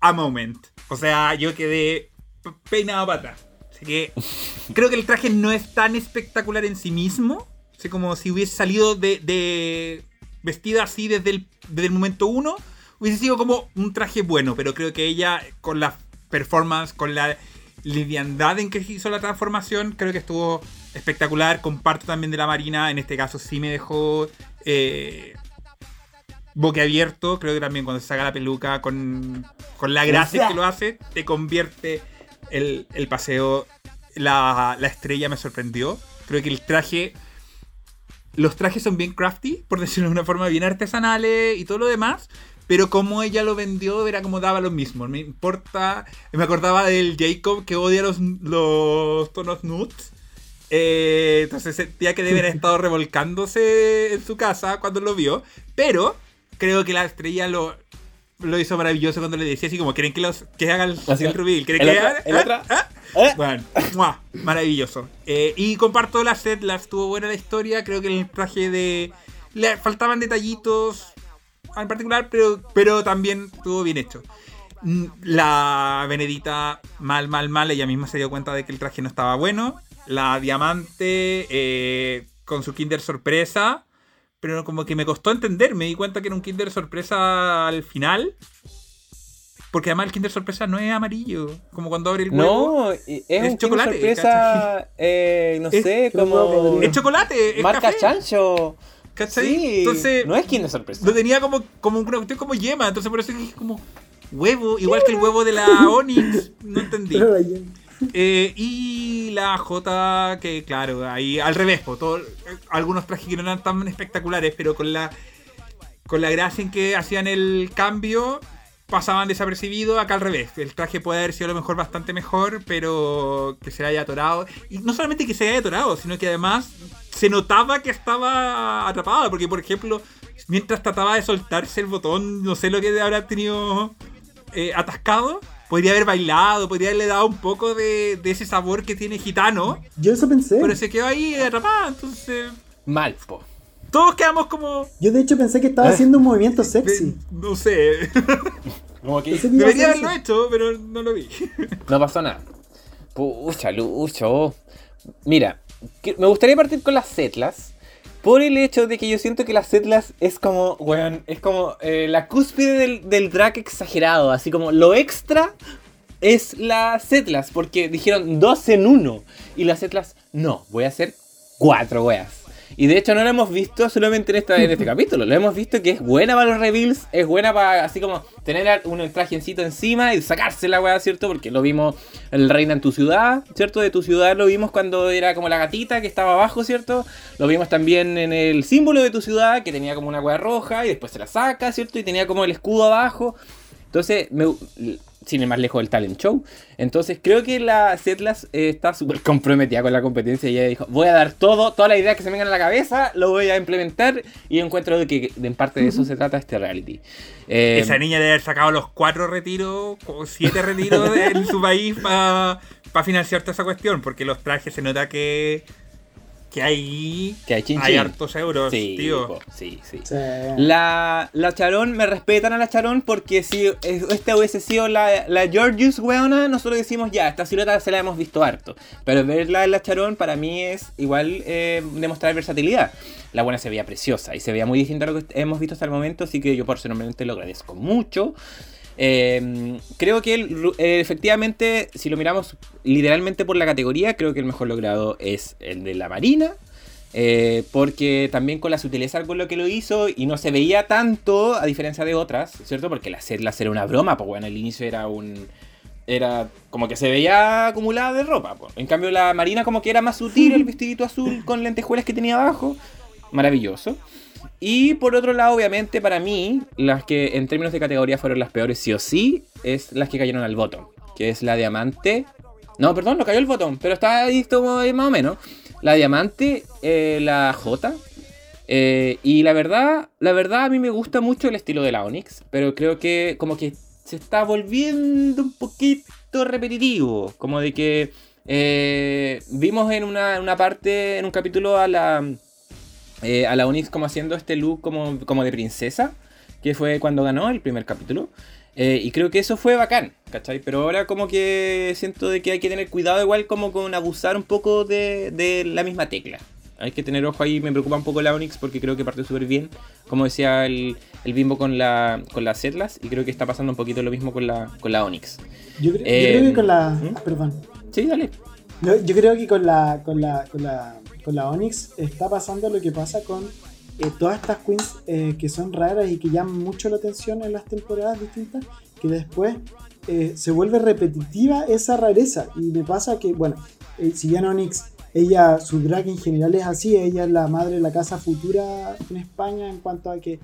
a moment. O sea, yo quedé peinado para atrás. Así que (laughs) creo que el traje no es tan espectacular en sí mismo. Así como si hubiese salido de, de vestida así desde el, desde el momento uno. Hubiese sido como un traje bueno, pero creo que ella con la performance, con la liviandad en que hizo la transformación, creo que estuvo espectacular. Comparto también de la Marina, en este caso sí me dejó eh, boquiabierto. Creo que también cuando se saca la peluca con, con la gracia que lo hace, te convierte el, el paseo. La, la estrella me sorprendió. Creo que el traje. Los trajes son bien crafty, por decirlo de una forma, bien artesanales y todo lo demás. Pero como ella lo vendió, era como daba lo mismo. Me importa. Me acordaba del Jacob que odia los, los tonos nudes. Eh, entonces sentía que debe haber estado (laughs) revolcándose en su casa cuando lo vio. Pero creo que la estrella lo, lo hizo maravilloso cuando le decía así como, ¿quieren que, los, que haga el, Así, el reveal? ¿Quieren ¿el que otra? haga? ¿el ¿Ah? otra? Bueno, maravilloso. Eh, y comparto la set, la estuvo buena la historia. Creo que el traje de. Le faltaban detallitos en particular, pero, pero también estuvo bien hecho. Mm, La Benedita, mal, mal, mal. Ella misma se dio cuenta de que el traje no estaba bueno. La Diamante, eh, con su Kinder sorpresa. Pero como que me costó entender. Me di cuenta que era un Kinder sorpresa al final. Porque además el Kinder sorpresa no es amarillo. Como cuando abre el huevo. No, es, Es un chocolate, chocolate, sorpresa, eh, no Es- sé, como Es chocolate, es marca café. chancho. ¿Cachai? Sí, Entonces, no es Kinder sorpresa. lo tenía como, como una cuestión como yema. Entonces por eso dije como huevo, igual que el huevo de la Onyx. No entendí. (laughs) Eh, y la J, que claro, ahí al revés, po, todo- algunos trajes que no eran tan espectaculares, pero con la con la gracia en que hacían el cambio, pasaban desapercibidos, acá al revés. El traje puede haber sido a lo mejor bastante mejor, pero que se haya atorado. Y no solamente que se haya atorado, sino que además se notaba que estaba atrapada, porque por ejemplo, mientras trataba de soltarse el botón, no sé lo que habrá tenido eh, atascado, podría haber bailado, podría haberle dado un poco de, de ese sabor que tiene gitano, Yo eso pensé. pero se quedó ahí atrapada, entonces Mal, po. todos quedamos como, Yo de hecho pensé que estaba Eh. haciendo un movimiento de- sexy. no sé, (laughs) Como que debería haberlo hecho, pero no lo vi. no pasó nada. Pucha, Lucho. Mira, me gustaría partir con las setlas. Por el hecho de que yo siento que las setlas es como, weón, es como eh, la cúspide del, del drag exagerado. Así como lo extra es las setlas. Porque dijeron dos en uno. Y las setlas, no, voy a hacer cuatro weas. Y de hecho no lo hemos visto solamente en, esta, en este (laughs) capítulo, lo hemos visto que es buena para los reveals, es buena para así como tener un trajencito encima y sacarse la weá, ¿cierto? Porque lo vimos en el Reina en tu ciudad, ¿cierto? De tu ciudad lo vimos cuando era como la gatita que estaba abajo, ¿cierto? Lo vimos también en el símbolo de tu ciudad que tenía como una weá roja y después se la saca, ¿cierto? Y tenía como el escudo abajo. Entonces, me, sin ir más lejos del talent show. Entonces creo que la Setlas eh, está súper comprometida con la competencia y ella dijo, voy a dar todo, todas las ideas que se me vengan a la cabeza, lo voy a implementar y encuentro que en parte de eso se trata este reality. Eh, Esa niña debe haber sacado los cuatro retiros, o siete retiros en su país para financiar toda esa cuestión, porque los trajes se nota que que hay, que hay, hay hartos euros, sí, tío. sí, sí, La, la Charón, me respetan a la Charón porque si esta hubiese sido la, la Georgius weona, nosotros decimos ya, esta silueta se la hemos visto harto. Pero verla en la Charón para mí es igual eh, demostrar versatilidad. La buena se veía preciosa y se veía muy distinta a lo que hemos visto hasta el momento, así que yo personalmente lo agradezco mucho. Em, creo que eh, efectivamente, si lo miramos literalmente por la categoría, creo que el mejor logrado es el de la Marina. Eh, porque también con la sutileza con lo que lo hizo y no se veía tanto a diferencia de otras, ¿cierto? Porque la la era una broma, pues bueno, el inicio era un... Era como que se veía acumulada de ropa. Pues. En cambio la Marina como que era más sutil, el (laughs) vestidito azul con lentejuelas que tenía abajo. Maravilloso. Y por otro lado, obviamente, para mí, las que en términos de categoría fueron las peores, sí o sí, es las que cayeron al botón. Que es la diamante. No, perdón, no cayó el botón, pero está ahí más o menos. La diamante, eh, la J. Eh, y la verdad, la verdad, a mí me gusta mucho el estilo de la Onyx, pero creo que como que se está volviendo un poquito repetitivo. Como de que eh, vimos en una, una parte, en un capítulo a la eh, a la Onyx como haciendo este look como, como de princesa, que fue cuando ganó el primer capítulo. Eh, y creo que eso fue bacán, ¿cachai? Pero ahora como que siento de que hay que tener cuidado igual como con abusar un poco de, de la misma tecla. Hay que tener ojo ahí, me preocupa un poco la Onyx porque creo que parte súper bien, como decía el, el, Bimbo con la con las Setlas, y creo que está pasando un poquito lo mismo con la, con la Onyx. Yo, creo que con la... ¿Mm? Perdón. Sí, dale. Yo, creo que con la, con la, con la con la Onyx está pasando lo que pasa con eh, todas estas queens eh, que son raras y que llaman mucho la atención en las temporadas distintas, que después eh, se vuelve repetitiva esa rareza. Y me pasa que, bueno, si bien Onyx, ella, su drag en general es así, ella es la madre de la casa futura en España en cuanto a que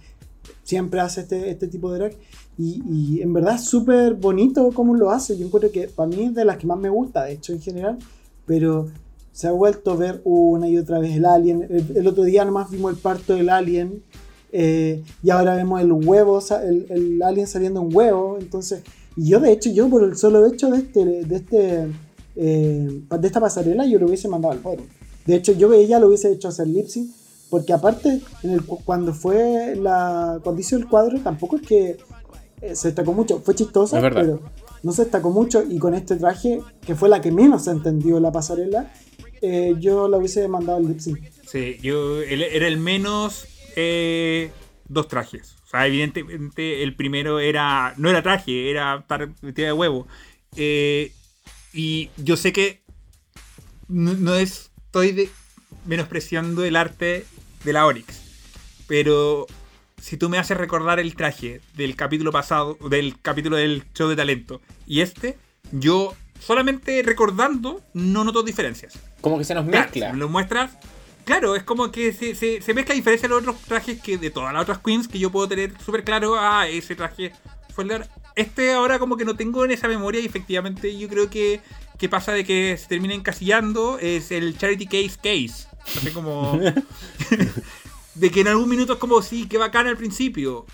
siempre hace este, este tipo de drag. Y, en verdad es súper bonito cómo lo hace. Yo encuentro que para mí es de las que más me gusta, de hecho, en general. Pero se ha vuelto a ver una y otra vez el alien. El, otro día nomás vimos el parto del alien. Eh, y ahora vemos el huevo, el, el, alien saliendo un huevo. Entonces, yo de hecho, yo por el solo hecho de este, de este, eh, de esta pasarela, yo lo hubiese mandado al foro. De hecho, yo ella lo hubiese hecho hacer lip porque aparte, en el, cuando fue la, cuando hizo el cuadro, tampoco es que eh, se destacó mucho, fue chistosa, pero no se destacó mucho y con este traje, que fue la que menos se entendió la pasarela, eh, yo lo hubiese mandado al lip Sí, yo era el menos eh, dos trajes. O sea, evidentemente el primero era no era traje, era estar de huevo. Eh, y yo sé que no, estoy menospreciando el arte de la Oryx, pero si tú me haces recordar el traje del capítulo pasado, del capítulo del show de talento, y este, yo solamente recordando no noto diferencias. Como que se nos mezcla. lo muestras. Claro, es como que se, se, mezcla a diferencia de los otros trajes que de todas las otras queens que yo puedo tener súper claro. Ah, ese traje fue el de Este ahora como que no tengo en esa memoria y efectivamente yo creo que, que pasa de que se termina encasillando es el Charity Case Case. Así como... (laughs) de que en algún minuto es como, sí, que bacán al principio.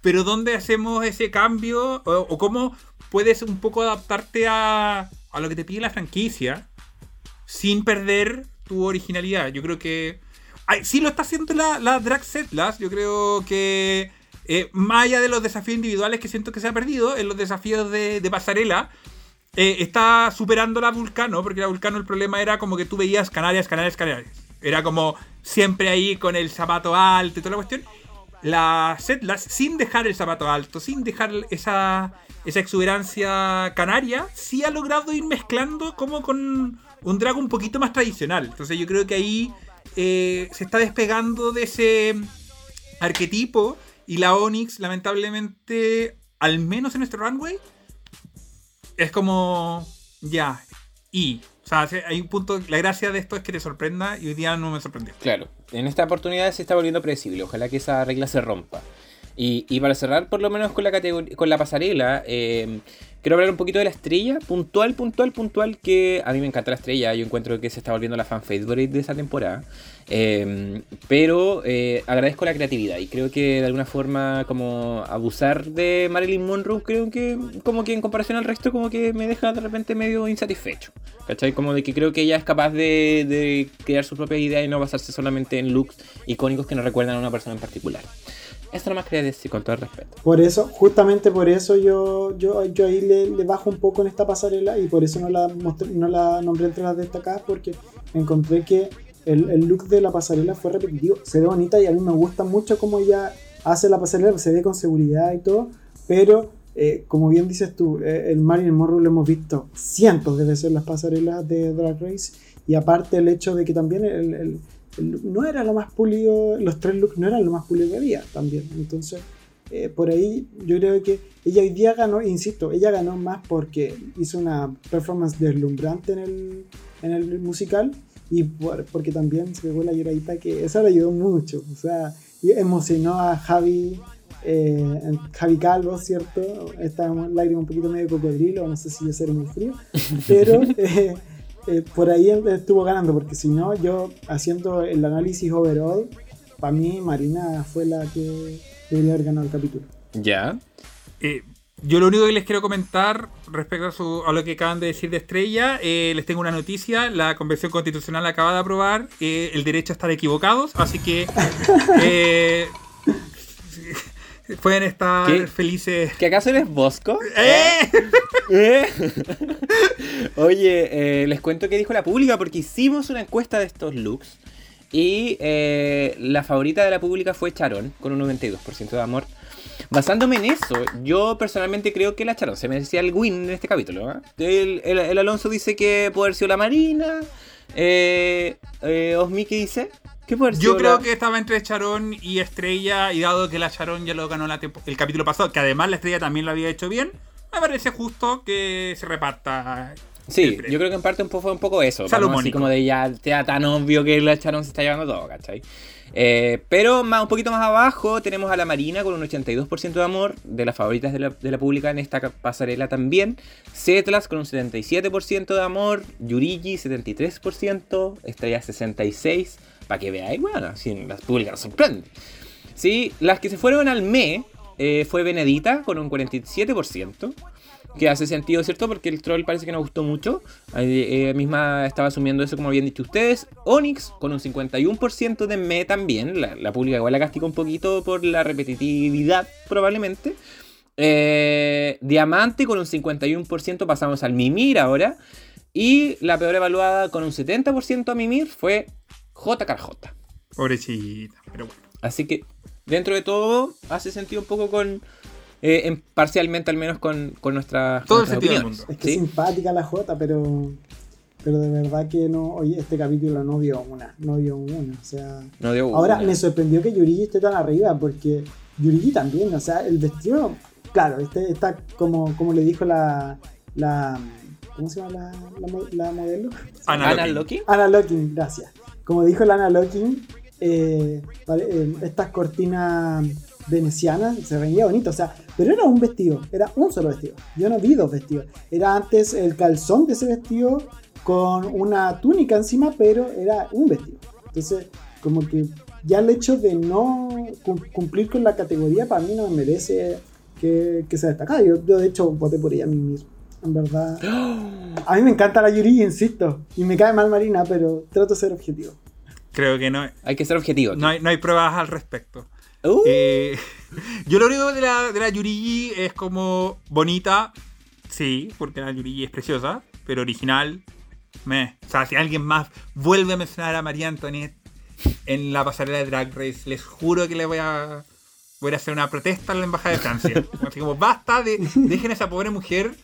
Pero ¿dónde hacemos ese cambio? o cómo puedes un poco adaptarte a, a lo que te pide la franquicia sin perder tu originalidad. Yo creo que. Sí lo está haciendo la, la Drag Setlas. Yo creo que. Eh, más allá de los desafíos individuales que siento que se ha perdido, en los desafíos de, de pasarela, eh, está superando la Vulcano, porque la Vulcano el problema era como que tú veías Canarias, Canarias, Canarias. Era como siempre ahí con el zapato alto y toda la cuestión. La Setlas, sin dejar el zapato alto, sin dejar esa, esa exuberancia canaria, sí ha logrado ir mezclando como con un drag un poquito más tradicional. Entonces yo creo que ahí eh, se está despegando de ese arquetipo y la Onyx, lamentablemente, al menos en nuestro runway, es como ya. Y, o sea, se- hay un punto, la gracia de esto es que te sorprenda y hoy día no me sorprendió. Claro, en esta oportunidad se está volviendo predecible. Ojalá que esa regla se rompa. Y, y para cerrar, por lo menos con la con la pasarela, eh, quiero hablar un poquito de la estrella. Puntual, puntual, puntual. Que a mí me encanta la estrella. Yo encuentro que se está volviendo la fan favorite de esa temporada. Eh, pero eh, agradezco la creatividad. Y creo que de alguna forma, como abusar de Marilyn Monroe, creo que, como que en comparación al resto, como que me deja de repente medio insatisfecho. ¿Cachai? Como de que creo que ella es capaz de, de crear su propia idea y no basarse solamente en looks icónicos que nos recuerdan a una persona en particular. Esto nomás quería decir con todo el respeto. Por eso, justamente por eso yo, yo, yo ahí le, bajo un poco en esta pasarela y por eso no la, no la nombré entre las destacadas porque encontré que el, el look de la pasarela fue repetitivo. Se ve bonita y a mí me gusta mucho cómo ella hace la pasarela, se ve con seguridad y todo, pero eh, como bien dices tú, eh, el Marilyn Monroe lo hemos visto cientos de veces en las pasarelas de Drag Race y aparte el hecho de que también el, no era lo más pulido, los tres looks no eran lo más pulido que había también, entonces eh, por ahí yo creo que ella hoy día ganó, insisto, ella ganó más porque hizo una performance deslumbrante en el, en el musical y por- porque también se pegó la lloradita que eso le ayudó mucho, o sea, emocionó a Javi, eh, Javi Calvo, ¿cierto? Esta lágrima un poquito medio cocodrilo, no sé si ya será muy frío, pero (laughs) eh, eh, por ahí él estuvo ganando, porque si no, yo haciendo el análisis overall, para mí Marina fue la que debería haber ganado el capítulo. Ya. Eh, yo lo único que les quiero comentar respecto a, su- a lo que acaban de decir de Estrella, eh, les tengo una noticia. La Convención Constitucional acaba de aprobar eh, el derecho a estar equivocados, así que (laughs) eh, pueden estar ¿Qué? felices. ¿Que acaso eres Bosco? ¡Eh! ¿Eh? (laughs) Oye, eh, les cuento qué dijo la pública porque hicimos una encuesta de estos looks y eh, la favorita de la pública fue Charon con un 92% de amor. Basándome en eso, yo personalmente creo que la Charon se merecía el win en este capítulo. ¿eh? El, el- el Alonso dice que puede haber sido la Marina. Eh, eh, Osmi, ¿qué dice? ¿Qué puede haber Yo creo que estaba entre Charón y Estrella, y dado que la Charón ya lo ganó la el capítulo pasado, que además la Estrella también lo había hecho bien, me parece justo que se reparta. Sí, yo creo que en parte un poco fue un poco eso. vamos, así como de ya, ya tan obvio que la Charon se está llevando todo, ¿cachai? Eh, pero más, un poquito más abajo tenemos a la Marina con un 82% de amor, de las favoritas de la, de la pública en esta pasarela también. Zetlas con un 77% de amor, Yurigi 73%, Estrella 66%, para que veáis, bueno, si las públicas sorprenden. Sí, las que se fueron al ME eh, fue Benedita con un 47%. Que hace sentido, ¿cierto? Porque el troll parece que nos gustó mucho. Eh, misma estaba asumiendo eso, como habían dicho ustedes. Onyx con un 51% de me también. La, la pública igual la castigó un poquito por la repetitividad, probablemente. Eh, Diamante con un 51% pasamos al Mimir ahora. Y la peor evaluada con un 70% a Mimir fue JKJ. Pobrecita, pero bueno. Así que dentro de todo hace sentido un poco con... eh, en- parcialmente al menos con, con nuestras, Todo con el nuestras sentido del opiniones, mundo. Es que ¿sí? simpática la Jota, pero pero de verdad que no, oye, este capítulo no dio una, no dio una, o sea, No dio ahora una. me sorprendió que Yurigi esté tan arriba porque Yurigi también, o sea, el vestido, claro, este está como como le dijo la la ¿cómo se llama la, la, mo- la modelo? Ana. Loki. Ana Locking, gracias. Como dijo la Ana Locking, eh, eh, estas cortinas venecianas se veía bonito, o sea, pero era un vestido, era un solo vestido. Yo no vi dos vestidos. Era antes el calzón de ese vestido con una túnica encima, pero era un vestido. Entonces, como que ya el hecho de no cum- cumplir con la categoría para mí no me merece que, que sea. Yo, yo, de hecho voté por ella a mí mismo. En verdad. A mí me encanta la Yuri, insisto. Y me cae mal Marina, pero trato de ser objetivo. Creo que no, Hay que ser objetivo. no, hay, no hay pruebas al respecto. Uh, Eh, (laughs) yo lo único de la, de la Yurigi es como bonita, sí, porque la Yurigi es preciosa, pero original, me. O sea, si alguien más vuelve a mencionar a María Antoinette en la pasarela de Drag Race, les juro que le voy a voy a hacer una protesta en la embajada de Francia. (laughs) Así como, basta de, dejen a esa pobre mujer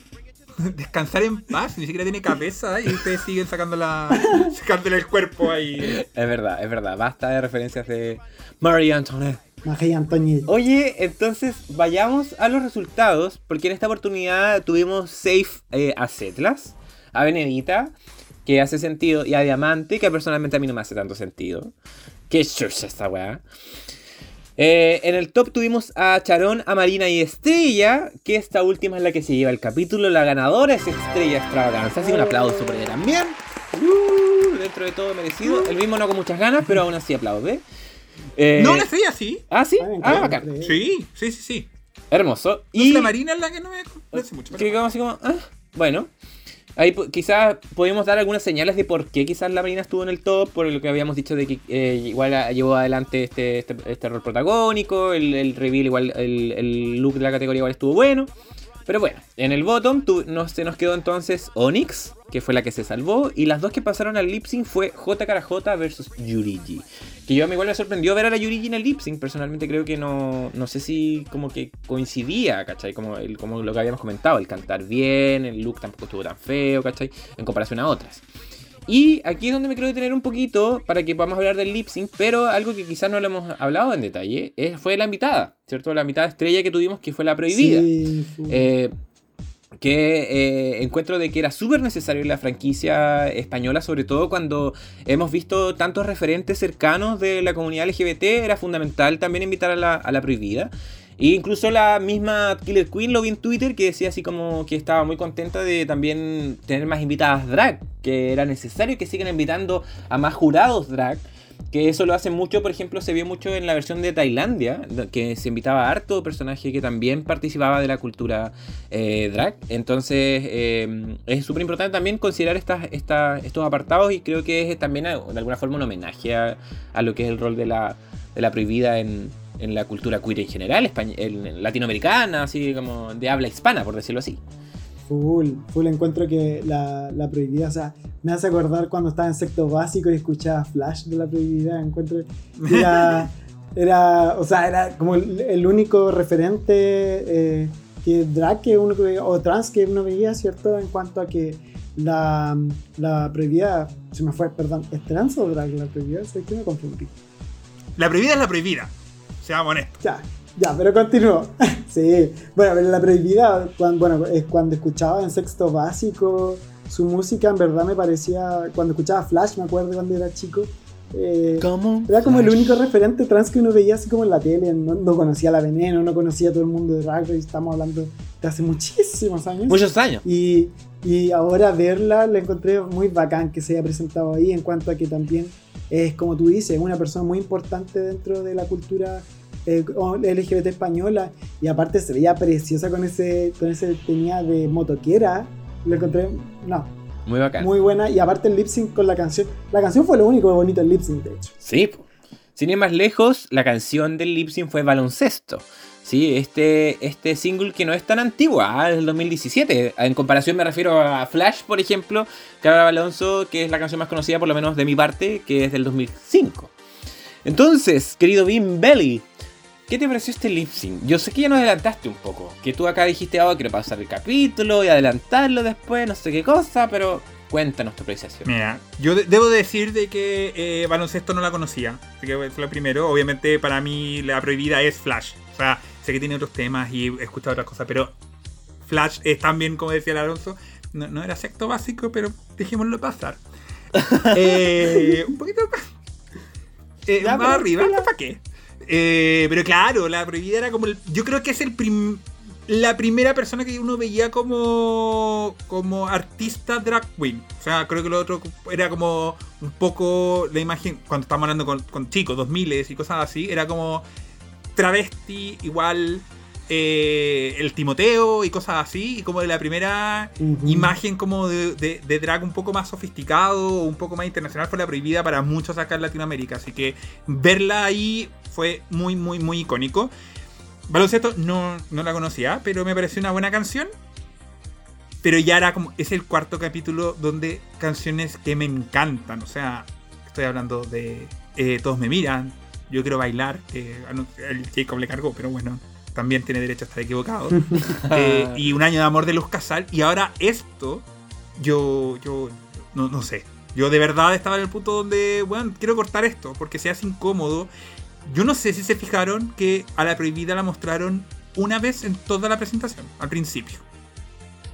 (laughs) descansar en paz, ni siquiera tiene cabeza y ustedes siguen sacando la, (laughs) sacándole el cuerpo ahí. Es verdad, es verdad. Basta de referencias de Marie Antoinette. Magia Antoñi. Oye, entonces vayamos a los resultados, porque en esta oportunidad tuvimos safe eh, a Zetlas, a Benedita, que hace sentido, y a Diamante, que personalmente a mí no me hace tanto sentido. Qué chucha esta weá. Eh, en el top tuvimos a Charón, a Marina y Estrella, que esta última es la que se lleva el capítulo. La ganadora es Estrella Extravaganza. Así que un aplauso por ella también. Uh, dentro de todo merecido. El mismo no con muchas ganas, pero aún así aplaude. Eh, No, la estrella sí. Ah, sí. Ah, Ah, bacán. Sí, sí, sí, sí. Hermoso. Y Y la Marina es la que no me parece mucho. que quedamos así como, ah, bueno. Ahí quizás podemos dar algunas señales de por qué quizás la Marina estuvo en el top, por lo que habíamos dicho de que eh, igual llevó adelante este, este, este rol protagónico, el, el reveal igual, el, el look de la categoría igual estuvo bueno. Pero bueno, en el bottom tu- no, se nos quedó entonces Onyx, que fue la que se salvó, y las dos que pasaron al lip fue J cara J versus Yurigi. Que yo a mí igual me sorprendió ver a la Yurigi en el lip personalmente creo que no, no sé si como que coincidía, ¿cachai? Como, el, como lo que habíamos comentado, el cantar bien, el look tampoco estuvo tan feo, ¿cachai? En comparación a otras. Y aquí es donde me quiero detener un poquito para que podamos hablar del lip sync, pero algo que quizás no lo hemos hablado en detalle es, fue la invitada, ¿cierto? La invitada estrella que tuvimos que fue la prohibida. Sí, Eh, que eh, encuentro de que era súper necesario en la franquicia española, sobre todo cuando hemos visto tantos referentes cercanos de la comunidad LGBT, era fundamental también invitar a la, a la prohibida. E incluso la misma Killer Queen lo vi en Twitter que decía así como que estaba muy contenta de también tener más invitadas drag, que era necesario que sigan invitando a más jurados drag. Que eso lo hace mucho, por ejemplo, se vio mucho en la versión de Tailandia, que se invitaba a harto personaje que también participaba de la cultura eh, drag. Entonces eh, es súper importante también considerar estas, estos apartados y creo que es también eh, de alguna forma un homenaje a, a lo que es el rol de la, de la prohibida en, en la cultura queer en general, españ- en- latinoamericana, así como de habla hispana, por decirlo así. Full, full encuentro que la, la prohibida, o sea, me hace acordar cuando estaba en sexto básico y escuchaba Flash de la prohibida, encuentro que era, (laughs) era o sea, era como el, el único referente eh, que drag que uno veía, o trans que uno veía, ¿cierto? En cuanto a que la, la prohibida, se me fue, perdón, ¿es trans o drag la prohibida? Sé que me confundí. La prohibida es la prohibida. Seamos honestos. Ya, ya, pero continúo. (laughs) sí, bueno, pero la prohibida, cuando, bueno, es cuando escuchaba en sexto básico su música, en verdad me parecía, cuando escuchaba Flash, me acuerdo cuando era chico, eh, era como el único referente trans que uno veía así como en la tele, no, no conocía la Veneno, no conocía todo el mundo de Drag Race, estamos hablando de hace muchísimos años. Muchos años. Y, y ahora verla la encontré muy bacán que se haya presentado ahí en cuanto a que también es, como tú dices, una persona muy importante dentro de la cultura eh, LGBT española y aparte se veía preciosa con ese, con ese tenía de motoquera. Lo encontré, no, Muy bacán. muy buena y aparte el lip sync con la canción. La canción fue lo único bonito el lip sync, de hecho. Sí, sin ir más lejos, la canción del lip sync fue Baloncesto. Sí, este, este single que no es tan antiguo, ah, es del 2017. En comparación me refiero a Flash, por ejemplo, Cara Alonso, que es la canción más conocida por lo menos de mi parte, que es del 2005. Entonces, querido Bim Belly, ¿qué te pareció este lip sync? Yo sé que ya nos adelantaste un poco, que tú acá dijiste, oh, quiero pasar el capítulo y adelantarlo después, no sé qué cosa, pero cuéntanos tu apreciación. Mira, yo de- debo decir de que eh, baloncesto no la conocía. Así que fue lo primero. Obviamente para mí la prohibida es Flash. O sea, sé que tiene otros temas y he escuchado otras cosas, pero Flash es también, como decía el Alonso, no, no era secto básico, pero dejémoslo pasar. (laughs) Eh, un poquito más, eh, Ya, más arriba, ¿para qué? Eh, pero claro, la prohibida era como el. Yo creo que es el prim- la primera persona que uno veía como. como artista drag queen. O sea, creo que lo otro era como un poco la imagen. Cuando estamos hablando con, con chicos, 2000 y cosas así, era como travesti, igual. eh, el Timoteo y cosas así, y como de la primera imagen como de, de- de drag un poco más sofisticado, un poco más internacional, fue la prohibida para muchos acá en Latinoamérica. Así que verla ahí fue muy, muy, muy icónico. Baloncesto no, no la conocía, pero me pareció una buena canción. Pero ya era como. Es el cuarto capítulo donde canciones que me encantan. O sea, estoy hablando de eh, Todos me miran. Yo quiero bailar. Que a no- el Jacob le cargó, pero bueno. también tiene derecho a estar equivocado. (laughs) Eh, y un año de amor de Luz Casal. Y ahora esto, yo, yo, no, no sé. Yo de verdad estaba en el punto donde, bueno, quiero cortar esto porque se hace incómodo. Yo no sé si se fijaron que a la prohibida la mostraron una vez en toda la presentación, al principio.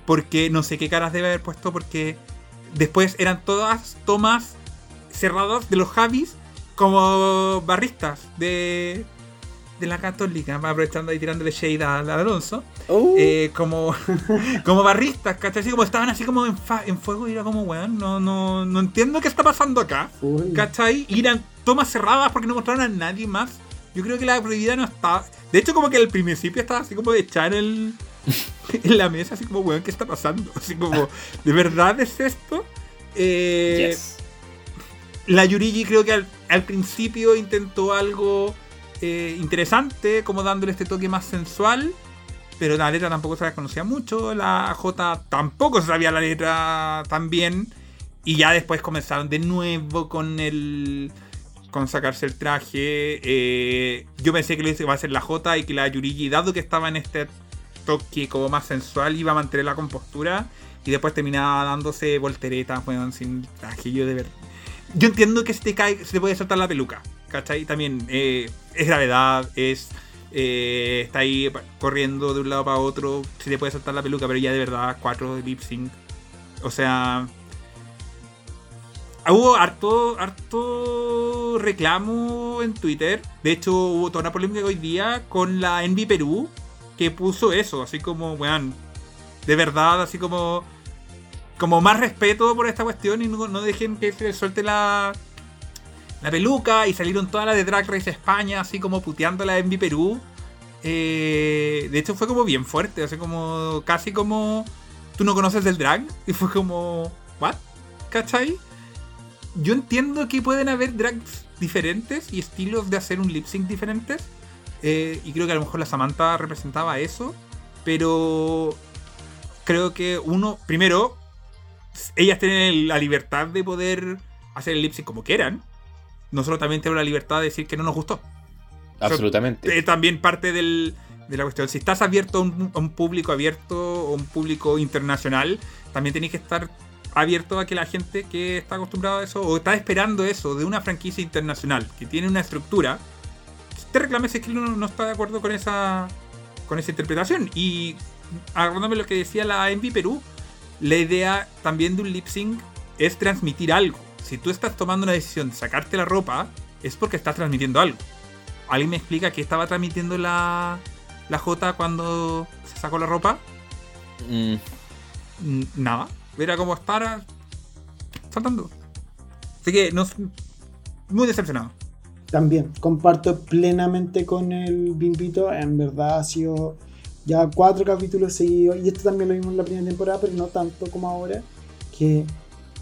Porque no sé qué caras debe haber puesto porque después eran todas tomas cerradas de los Javis como barristas de, de la Católica, aprovechando y tirándole shade a, a Alonso. Uh, Eh, como, (laughs) como barristas, ¿cachai? Así como estaban así como en, fa- en fuego y era como, weón, no, no, no entiendo qué está pasando acá. Uy. ¿Cachai? Y eran tomas cerradas porque no mostraron a nadie más. Yo creo que la prohibida no estaba. De hecho, como que al principio estaba así como echada en el. (laughs) en la mesa, así como, weón, ¿qué está pasando? Así como, ¿de verdad es esto? Eh, yes. La Yurigi creo que al, principio intentó algo eh, interesante, como dándole este toque más sensual. Pero la letra tampoco se la conocía mucho. La J tampoco se sabía la letra tan bien. Y ya después comenzaron de nuevo con el. con sacarse el traje. Eh, yo pensé que lo iba a hacer la J y que la Yurigi, dado que estaba en este toque como más sensual, iba a mantener la compostura. Y después terminaba dándose volteretas, weón, sin traje. Yo de verdad. Yo entiendo que se te cae, se te puede soltar la peluca. ¿Cachai? También eh, es gravedad, es. eh, está ahí corriendo de un lado para otro. Se te puede soltar la peluca, pero ya de verdad, cuatro de lip sync. O sea. Hubo harto, harto reclamo en Twitter. De hecho, hubo toda una polémica hoy día con la Envy Perú que puso eso, así como, weón, de verdad, así como, como más respeto por esta cuestión y no, dejen que se suelte la, peluca. Y salieron todas las de Drag Race España, así como puteando a la Envy Perú. Eh, de hecho, fue como bien fuerte, así como, casi como, tú no conoces del drag. Y fue como, ¿what? ¿Cachai? Yo entiendo que pueden haber drags diferentes y estilos de hacer un lip sync diferentes. eh, y creo que a lo mejor la Samantha representaba eso. Pero creo que uno, primero, ellas tienen la libertad de poder hacer el lip sync como quieran. Nosotros también tenemos la libertad de decir que no nos gustó. Absolutamente. Eh, también parte del- de la cuestión. Si estás abierto a un, a un público abierto, o un público internacional, también tenés que estar abierto a que la gente que está acostumbrada a eso, o está esperando eso de una franquicia internacional, que tiene una estructura, te reclame si es que uno no está de acuerdo con esa, con esa interpretación. Y acordándome lo que decía la Envy Perú, la idea también de un lip sync es transmitir algo. Si tú estás tomando una decisión de sacarte la ropa, es porque estás transmitiendo algo. ¿Alguien me explica qué estaba transmitiendo la, la J cuando se sacó la ropa? Mm, Nada. Era como estar saltando. Así que no, muy decepcionado. También comparto plenamente con el Bimbito. En verdad ha sido ya cuatro capítulos seguidos. Y esto también lo vimos en la primera temporada, pero no tanto como ahora. Que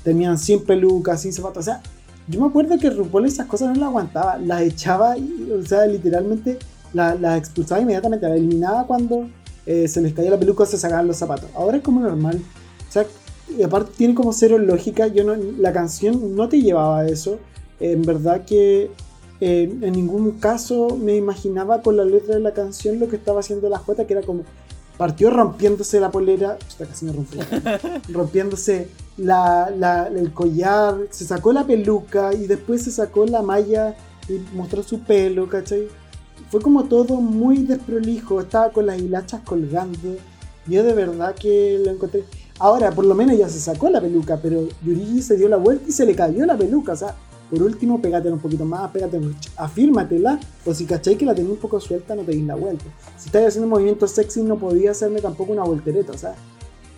tenían sin pelucas, sin zapatos. O sea, yo me acuerdo que RuPaul esas cosas no las aguantaba. Las echaba, o sea, literalmente las la expulsaba inmediatamente. Las eliminaba cuando eh, se les caía la peluca o se sacaban los zapatos. Ahora es como normal. O sea, y aparte tiene como cero lógica. Yo no, la canción no te llevaba a eso. En verdad que eh, en ningún caso me imaginaba con la letra de la canción lo que estaba haciendo la J, que era como partió rompiéndose la polera, Chuta, casi me rompió, (laughs) rompiéndose la, la- el collar, se sacó la peluca y después se sacó la malla y mostró su pelo, ¿cachai? Fue como todo muy desprolijo, estaba con las hilachas colgando. Yo de verdad que lo encontré. Ahora, por lo menos ya se sacó la peluca, pero Yurigi se dio la vuelta y se le cayó la peluca. O sea, por último, pégatela un poquito más, pégate, afírmatela. O si cachai que la tenés un poco suelta, no te dis la vuelta. Si estás haciendo movimientos sexy, no podía hacerme tampoco una voltereta. O sea,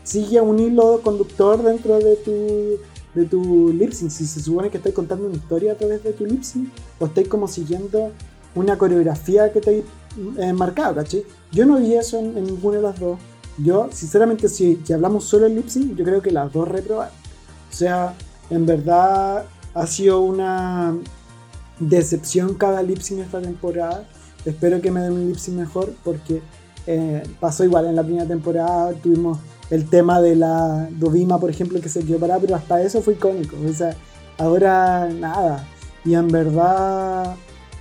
sigue un hilo conductor dentro de tu, de tu lip sync. Si se supone que estáis contando una historia a través de tu lip sync, o estáis como siguiendo una coreografía que te hay eh, marcado, ¿cachai? Yo no vi eso en, ninguna de las dos. Yo, sinceramente, si, si hablamos solo de lip sync, yo creo que las dos reprobaron. O sea, en verdad ha sido una decepción cada lip sync esta temporada. Espero que me den un lip sync mejor porque eh, pasó igual en la primera temporada. Tuvimos el tema de la Dovima, por ejemplo, que se quedó parada, pero hasta eso fue icónico. O sea, ahora nada. Y en verdad,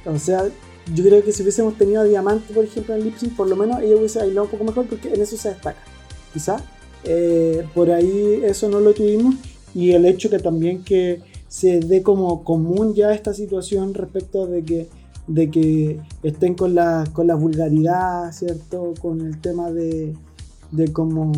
o sea, yo creo que si hubiésemos tenido a Diamante, por ejemplo, en Lipsync, por lo menos ella hubiese bailado un poco mejor porque en eso se destaca. Quizá eh, por ahí eso no lo tuvimos y el hecho que también que se dé como común ya esta situación respecto de que de que estén con la, con la vulgaridad, ¿cierto? Con el tema de, de como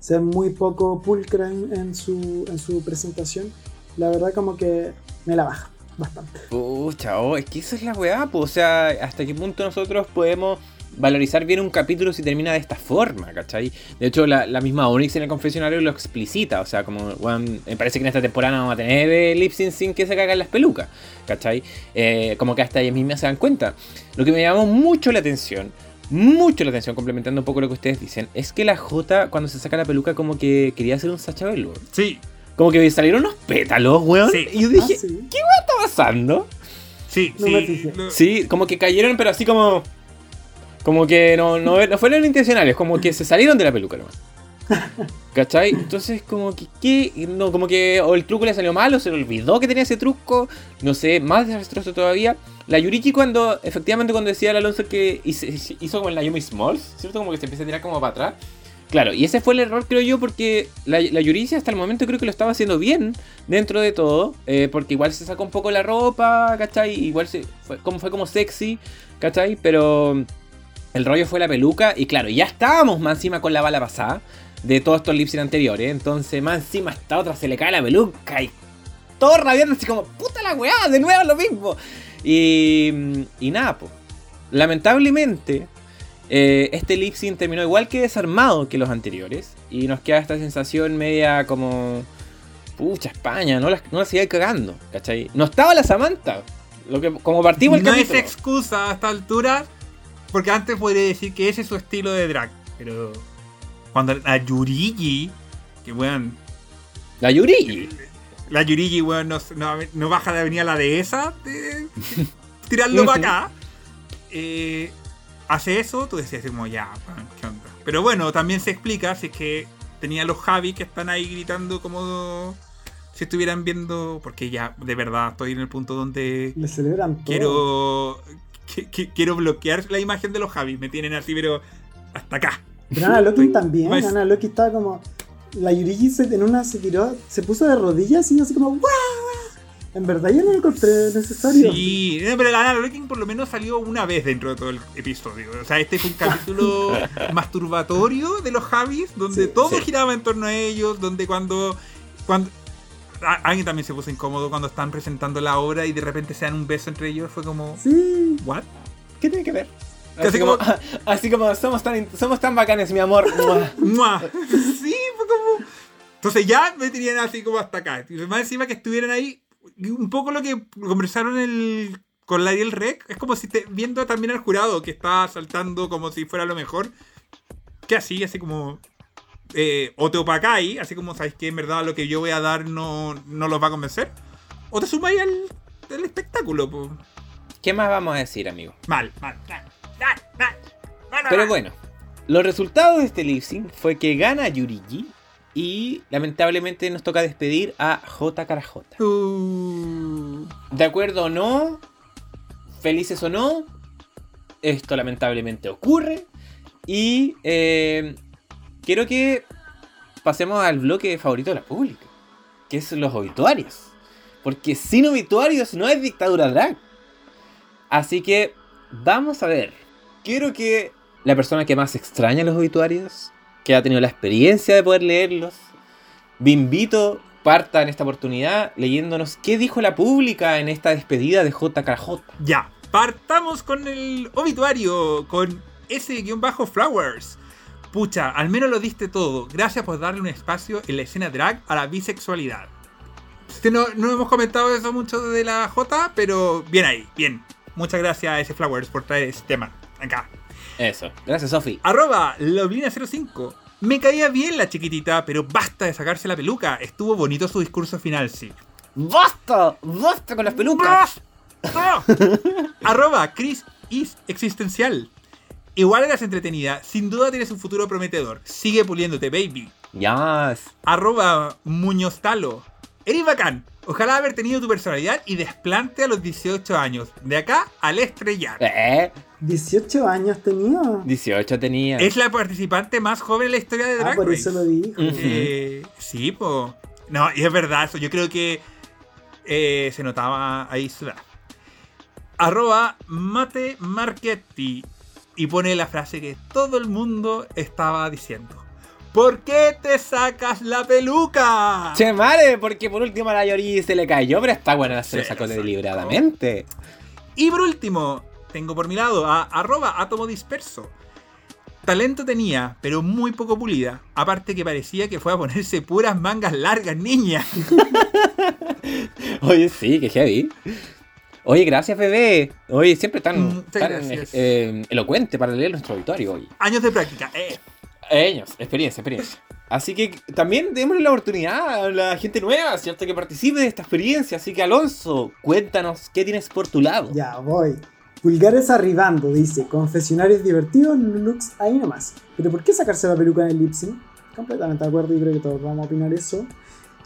ser muy poco pulcra en, su, en su presentación. La verdad como que me la baja bastante. Pucha, oh, es que esa es la weá, pues, o sea, hasta qué punto nosotros podemos valorizar bien un capítulo si termina de esta forma, ¿cachai? De hecho, la, la misma Onyx en el confesionario lo explicita, o sea, como, weón, me parece que en esta temporada no vamos a tener eh, lip sync sin que se cagan las pelucas, ¿cachai? Eh, como que hasta ellas mismas se dan cuenta. Lo que me llamó mucho la atención, mucho la atención, complementando un poco lo que ustedes dicen, es que la J cuando se saca la peluca como que quería hacer un Sacha Velour. Sí, Como que salieron unos pétalos, weón. Sí. Y yo dije, Ah, sí. ¿qué está pasando? sí, No sí. Sí, como que cayeron, pero así como. Como que no, no, no (laughs) fueron intencionales, como que se salieron de la peluca nomás. ¿Cachai? Entonces, como que, ¿qué? No, como que o el truco le salió mal, o se le olvidó que tenía ese truco, no sé, más desastroso todavía. La Yuriki, cuando, efectivamente, cuando decía el Alonso que hizo, hizo como en la Yumi Smalls, ¿cierto? Como que se empieza a tirar como para atrás. Claro, y ese fue el error, creo yo, porque la, la Yuricia hasta el momento creo que lo estaba haciendo bien dentro de todo, eh, porque igual se sacó un poco la ropa, ¿cachai? Igual se, fue, como, fue como sexy, ¿cachai? Pero el rollo fue la peluca, y claro, ya estábamos más encima con la bala pasada de todos estos lips anteriores, entonces más encima a esta otra se le cae la peluca y todo rabiando así como, puta la weá, de nuevo lo mismo. Y, y nada, pues. Lamentablemente, eh, este lip sync terminó igual que desarmado que los anteriores. Y nos queda esta sensación media como. Pucha, España, no la, no la sigue cagando, ¿cachai? No estaba la Samantha. Lo que, como partimos el no es capítulo. excusa a esta altura, porque antes podría decir que ese es su estilo de drag, pero cuando la Yurigi, que weón, La Yuri. la Yurigi, weón, no, no- no baja de avenida la dehesa, de, (laughs) tirarlo para acá, eh, hace eso, tú decías como ya, weón, ¿qué onda? Pero bueno, también se explica si es que tenía los Javi que están ahí gritando como si estuvieran viendo, porque ya de verdad estoy en el punto donde Le celebran todo. quiero que- que- quiero bloquear la imagen de los Javis. Me tienen así, pero hasta acá. Pero Ana Loki (laughs) también. Más- Ana Loki estaba como. La Yurigi se, en una se tiró, se puso de rodillas y así como. ¡Guau! En verdad yo no lo encontré necesario. Sí, no, pero la Lana Looking por lo menos salió una vez dentro de todo el episodio. O sea, este es un capítulo (laughs) masturbatorio de los Javis, donde Sí, todo sí. giraba en torno a ellos, donde cuando. cuando alguien también se puso incómodo cuando están presentando la obra y de repente se dan un beso entre ellos. Fue como. Sí. ¿What? ¿Qué tiene que ver? Casi Así como, como- (laughs) así como somos tan, somos tan bacanes, mi amor. (laughs) Sí, fue como. Entonces ya me tenían así como hasta acá. Y más encima que estuvieran ahí. Un poco lo que conversaron el, con Lariel Rec. Es como si te, viendo también al jurado que está saltando como si fuera lo mejor. Que así, así como. Eh, o te opacáis, así como sabéis que en verdad lo que yo voy a dar no, no los va a convencer. O te sumáis al, al espectáculo. po. ¿Qué más vamos a decir, amigo? Mal, mal, mal, mal, mal, mal, Pero bueno, los resultados de este lip sync fue que gana Yurigi y lamentablemente nos toca despedir a J cara J. Uh, De acuerdo o no, felices o no, esto lamentablemente ocurre y eh, quiero que pasemos al bloque favorito de la pública, que es los obituarios. Porque sin obituarios no hay dictadura drag. Así que vamos a ver. Quiero que la persona que más extraña los obituarios, que ha tenido la experiencia de poder leerlos, Bimbito parta en esta oportunidad leyéndonos qué dijo la pública en esta despedida de JKJ. Ya, partamos con el obituario, con ese guion bajo Flowers. Pucha, al menos lo diste todo. Gracias por darle un espacio en la escena drag a la bisexualidad. No, no hemos comentado eso mucho de la J, pero bien ahí, bien. Muchas gracias a ese Flowers por traer ese tema acá. Eso. Gracias, Sofi. Arroba Loblina05. Me caía bien la chiquitita, pero basta de sacarse la peluca. Estuvo bonito su discurso final, sí. ¡Basta! ¡Basta con las pelucas! ¡Basta! (laughs) Arroba Chris is existencial. Igual eras entretenida, sin duda tienes un futuro prometedor. Sigue puliéndote, baby. Yes. Arroba Muñoztalo. Eres bacán. Ojalá haber tenido tu personalidad y desplante a los 18 años. De acá al estrellar. Eh, 18 años tenía. 18 tenía. Es la participante más joven en la historia de Ah, Drag por Race. eso lo dijo. Eh, sí, po. No, y es verdad eso. Yo creo que eh, se notaba ahí su edad. Arroba Mate Marchetti. Y pone la frase que todo el mundo estaba diciendo. ¿Por qué te sacas la peluca? Che, madre, porque por último a la Yori se le cayó, pero está buena, se lo sacó deliberadamente. Y por último, tengo por mi lado a arroba átomo disperso. Talento tenía, pero muy poco pulida. Aparte que parecía que fue a ponerse puras mangas largas, niña. (laughs) Oye, sí, que heavy. Oye, gracias, bebé. Oye, siempre tan, gracias. eh, elocuente para leer nuestro auditorio hoy. Años de práctica. Eh. Años, experiencia, experiencia. Así que también démosle la oportunidad a la gente nueva, ¿cierto? Que participe de esta experiencia. Así que, Alonso, cuéntanos, ¿qué tienes por tu lado? Ya voy. Pulgares arribando, dice. Confesionarios divertidos, looks ahí nomás. Pero ¿por qué sacarse la peluca en el lip sync? Completamente de acuerdo y creo que todos vamos a opinar eso.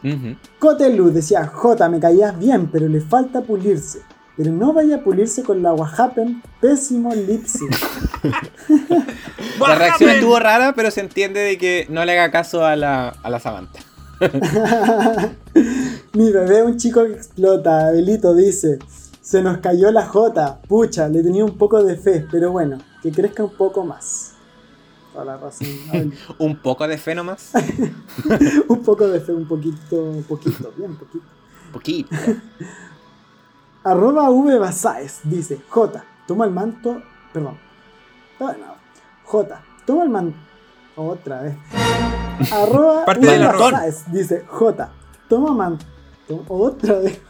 Ujú. Coteluz decía, J, me caías bien, pero le falta pulirse. Pero no vaya a pulirse con la Wahapen, pésimo lip sync. (laughs) La reacción estuvo rara, pero se entiende de que no le haga caso a la, a la Samantha. (laughs) Mi bebé, un chico que explota. Abelito dice: Se nos cayó la J. Pucha, le tenía un poco de fe, pero bueno, que crezca un poco más. Toda la razón, Abelito. (laughs) Un poco de fe nomás. un poco de fe, un poquito, poquito, bien poquito. Poquito. Arroba V Basáez dice: J, toma el manto. Perdón. J, toma el manto. Otra vez. (laughs) Arroba Parte V. Basáez dice: J, toma manto. Otra vez.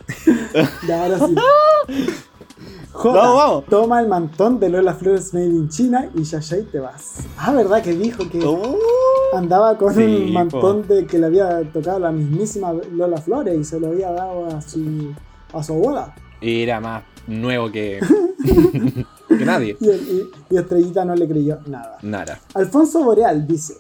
(laughs) ya, ahora sí. J, Vamos, vamos. toma el mantón de Lola Flores Made in China y ya ya y te vas. Ah, ¿verdad que dijo que Uh, andaba con Sí, un mantón de que le había tocado la mismísima Lola Flores y se lo había dado a su, a su abuela? Era más nuevo que, (laughs) que nadie. Y, y- y Estrellita no le creyó nada. Nada. Alfonso Boreal dice: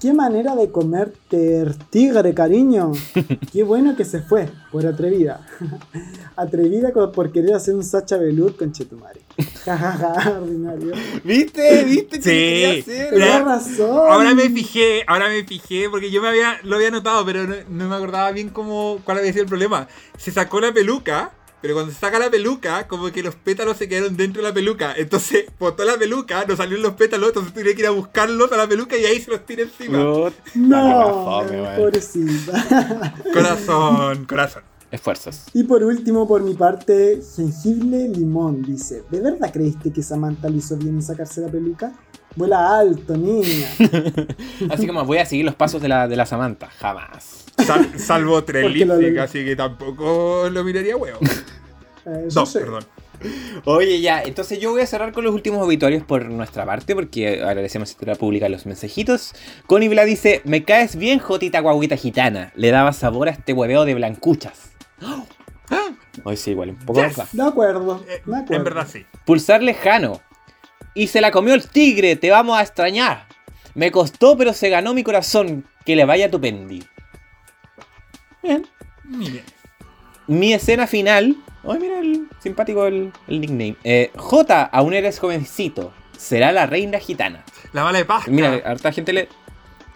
¿Qué manera de comerte tigre, cariño? (laughs) Qué bueno que se fue, por atrevida. (laughs) atrevida por querer hacer un Sacha Velour con Chetumare. Jajaja, ordinario. ¿Viste? ¿Viste? ¿Qué Sí. hacer? Tenía razón. Ahora me fijé, ahora me fijé, porque yo me había, lo había notado, pero no, no me acordaba bien cómo, cuál había sido el problema. Se sacó la peluca, pero cuando se saca la peluca, como que los pétalos se quedaron dentro de la peluca. Entonces, botó la peluca, no salieron los pétalos, entonces tuve que ir a buscarlos a la peluca y ahí se los tiré encima. No, No, fome, weón. pobrecita. (laughs) Corazón, corazón. Esfuerzos. Y por último, por mi parte, jengibre limón dice: ¿De verdad creíste que Samantha le hizo bien en sacarse la peluca? Vuela alto, niña. (laughs) Así como voy a seguir los pasos de la, de la Samantha. Jamás. Sal- salvo (laughs) tres lipstick, así que tampoco lo miraría huevo. (laughs) Eh, sí. perdón. Oye, ya, entonces yo voy a cerrar con los últimos obituarios por nuestra parte, porque agradecemos a la pública los mensajitos. Connie Bla dice: Me caes bien, Jotita Guaguita Gitana. Le daba sabor a este hueveo de blancuchas. (gasps) Hoy sí, igual, un poco Yes. más. De acuerdo, Eh, de acuerdo. en verdad sí. Pulsar lejano. Y se la comió el tigre, te vamos a extrañar. Me costó, pero se ganó mi corazón. Que le vaya tu pendi. Bien. Mire. Mi escena final. Ay, mira el simpático el, el nickname. Eh, J, aún eres jovencito. Será la reina gitana. La bala de pasta. Mira, harta gente le,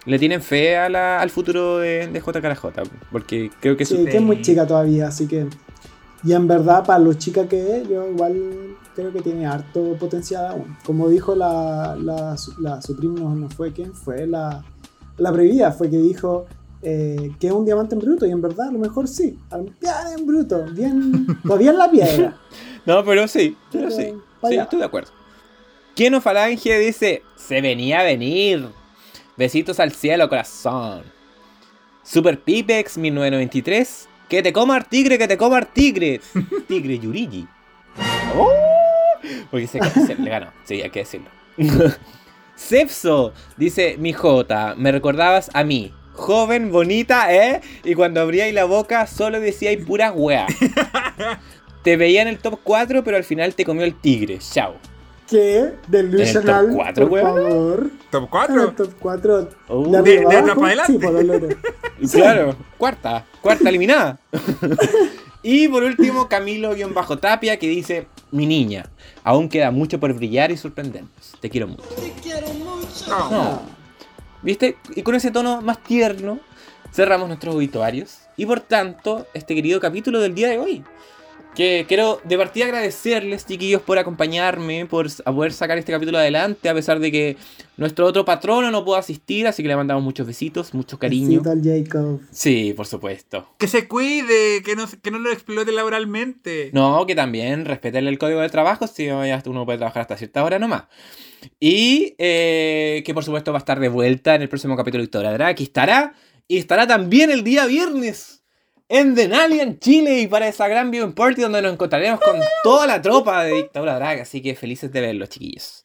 le tienen fe a la- al futuro de, de JKJ. Porque creo que Sí, su- que es muy chica todavía, así que. Y en verdad, para lo chica que es, yo igual creo que tiene harto potencial aún. Como dijo la, la, su- la Supreme, no, no fue quien fue, la, la previa fue que dijo eh, que es un diamante en bruto, y en verdad a lo mejor sí. Bien en bruto, bien. (laughs) Todavía en la piedra. (laughs) No, pero sí, pero Pero, sí. Sí, estoy de acuerdo. Keno Falange dice: Se venía a venir. Besitos al cielo, corazón. Super Pipex 1993. Que te coma el tigre, que te coma el tigre. (laughs) Tigre Yurigi. ¡Oh! Porque se, se le ganó. Sí, hay que decirlo. (laughs) Cepso dice: Mi Jota, me recordabas a mí. Joven, bonita, ¿eh? Y cuando abríais la boca solo decíais puras weas. (laughs) Te veía en el top 4, pero al final te comió el tigre. Chao. ¿Qué? Delusional. ¿En el top cuatro, por weón? favor. Top En 4. el top 4. Oh. ¿De, De- atrás para adelante. (laughs) Sí. Claro, cuarta, cuarta eliminada. y por último, Camilo-Tapia que dice: Mi niña, aún queda mucho por brillar y sorprendernos. Te quiero mucho. No. ¿Viste? Y con ese tono más tierno cerramos nuestros obituarios. Y por tanto, este querido capítulo del día de hoy. Que quiero de partida agradecerles, chiquillos, por acompañarme, por a poder sacar este capítulo adelante, a pesar de que nuestro otro patrono no pudo asistir, así que le mandamos muchos besitos, mucho cariño. Besito al Jacob. Sí, por supuesto. Que se cuide, que no, que no lo explote laboralmente. No, que también respeten el código de trabajo, si uno puede trabajar hasta cierta hora nomás. Y eh, que por supuesto va a estar de vuelta en el próximo capítulo de Dictadura Drag. Aquí estará. Y estará también el día viernes en Denali, en Chile, y para esa gran viewing party donde nos encontraremos con toda la tropa de Dictadura Drag. Así que felices de verlos, chiquillos.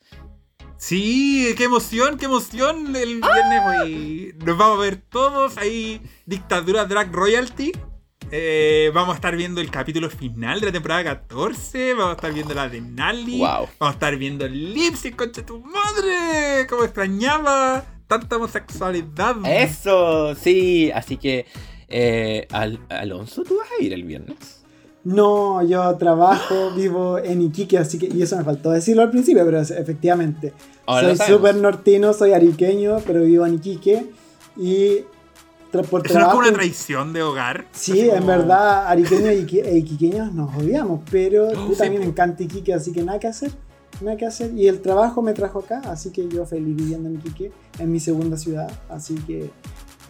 Sí, qué emoción, qué emoción. El viernes voy- nos vamos a ver todos ahí. Dictadura Drag Royalty. Eh, vamos a estar viendo el capítulo final de la temporada 14. Vamos a estar viendo la de Nali. Wow. Vamos a estar viendo el Lipsy, concha tu madre. Como extrañaba tanta homosexualidad. Eso, sí. Así que, eh, Al- Alonso, ¿tú vas a ir el viernes? No, yo trabajo, vivo en Iquique, así que, y eso me faltó decirlo al principio, pero efectivamente. Ahora soy súper nortino, soy ariqueño, pero vivo en Iquique. Y tra- por Eso no es como una traición de hogar. Sí, Así en como- verdad, ariqueños e iquiqueños nos odiamos, pero Oh, tú sí, también me encanta Iquique, así que nada que hacer. Nada que hacer. Y el trabajo me trajo acá, así que yo feliz viviendo en Iquique, en mi segunda ciudad. Así que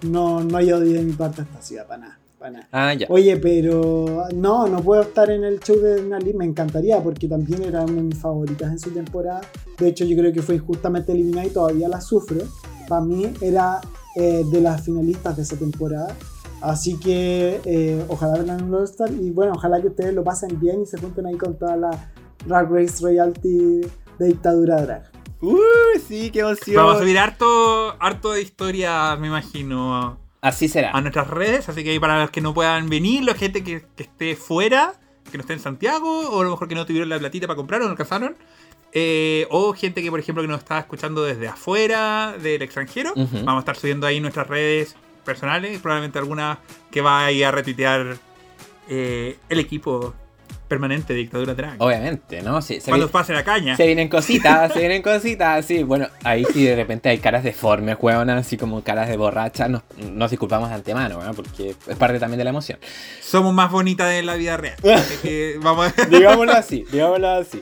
no, no hay odio de mi parte a esta ciudad, para nada. Para nada. Ah, ya. Oye, pero no, no puedo estar en el show de Nali, me encantaría porque también era una de mis favoritas en su temporada. De hecho, yo creo que fue injustamente eliminada y todavía la sufro. Para mí era eh, de las finalistas de esa temporada. Así que eh, ojalá verla en un All-Star y bueno, ojalá que ustedes lo pasen bien y se junten ahí con toda la Drag Race Royalty de dictadura drag. Uy, sí, qué emoción. Vamos a subir harto, harto de historia, me imagino, Así será. a nuestras redes. Así que para los que no puedan venir, la gente que, que esté fuera, que no esté en Santiago, o a lo mejor que no tuvieron la platita para comprar o no alcanzaron. eh, o gente que, por ejemplo, que nos está escuchando desde afuera, del extranjero. Vamos a estar subiendo ahí nuestras redes personales, probablemente alguna que va a ir a retuitear eh, el equipo permanente de Dictadura Drag. Obviamente, ¿no? Sí, se, Cuando vi- pase la caña. se vienen cositas, se vienen cositas, sí. Bueno, ahí sí de repente hay caras deformes, huevonas, así como caras de borracha. Nos, nos disculpamos de antemano, ¿no? Porque es parte también de la emoción. Somos más bonitas de la vida real. (laughs) Que vamos a... Digámoslo así, (laughs) digámoslo así.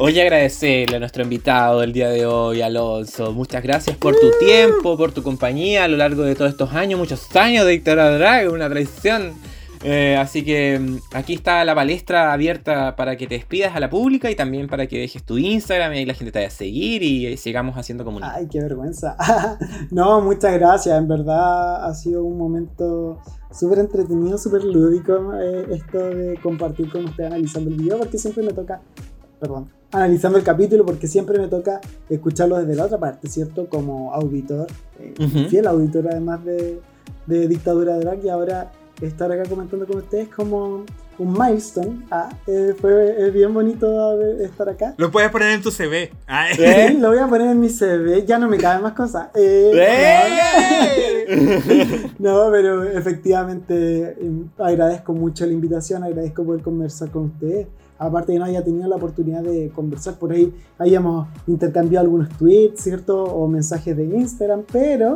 Oye, agradecerle a nuestro invitado del día de hoy, Alonso. Muchas gracias por tu tiempo, por tu compañía a lo largo de todos estos años, muchos años de Dictadura Drag, una traición. Eh, así que mm, aquí está la palestra abierta para que te despidas a la pública y también para que dejes tu Instagram y ahí la gente te vaya a seguir y eh, sigamos haciendo comunidad. Ay, qué vergüenza. (laughs) no, muchas gracias. En verdad ha sido un momento súper entretenido, súper lúdico eh, esto de compartir con ustedes analizando el video, porque siempre me toca, perdón, analizando el capítulo, porque siempre me toca escucharlo desde la otra parte, ¿cierto? Como auditor, eh, fiel auditor además de, de Dictadura Drag, y ahora estar acá comentando con ustedes como un milestone. Ah, eh, fue eh, bien bonito estar acá. Lo puedes poner en tu CV. Ay. ¿Eh? Lo voy a poner en mi CV, ya no me caben más cosas. Eh, ¡Eh! (laughs) No, pero efectivamente eh, agradezco mucho la invitación, agradezco poder conversar con ustedes. Aparte que no haya tenido la oportunidad de conversar por ahí, hayamos intercambiado algunos tweets, ¿cierto? O mensajes de Instagram, pero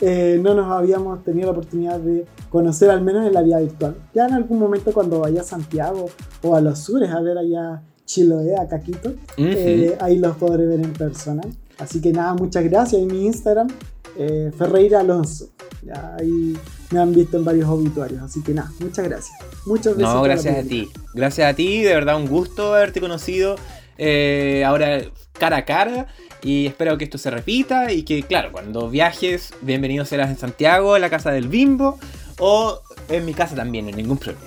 eh, no nos habíamos tenido la oportunidad de conocer al menos en la vida virtual. Ya en algún momento cuando vaya a Santiago o a los sures a ver allá Chiloé, a Caquito, eh, ahí los podré ver en persona. Así que nada, muchas gracias. En mi Instagram, eh, Ferreira Alonso. Ya ahí me han visto en varios obituarios. Así que nada, muchas gracias. Muchas gracias. No, gracias a ti. Gracias a ti, de verdad un gusto haberte conocido eh, ahora cara a cara. Y espero que esto se repita y que, claro, cuando viajes, bienvenido serás en Santiago, en la casa del Bimbo, o en mi casa también, no hay ningún problema.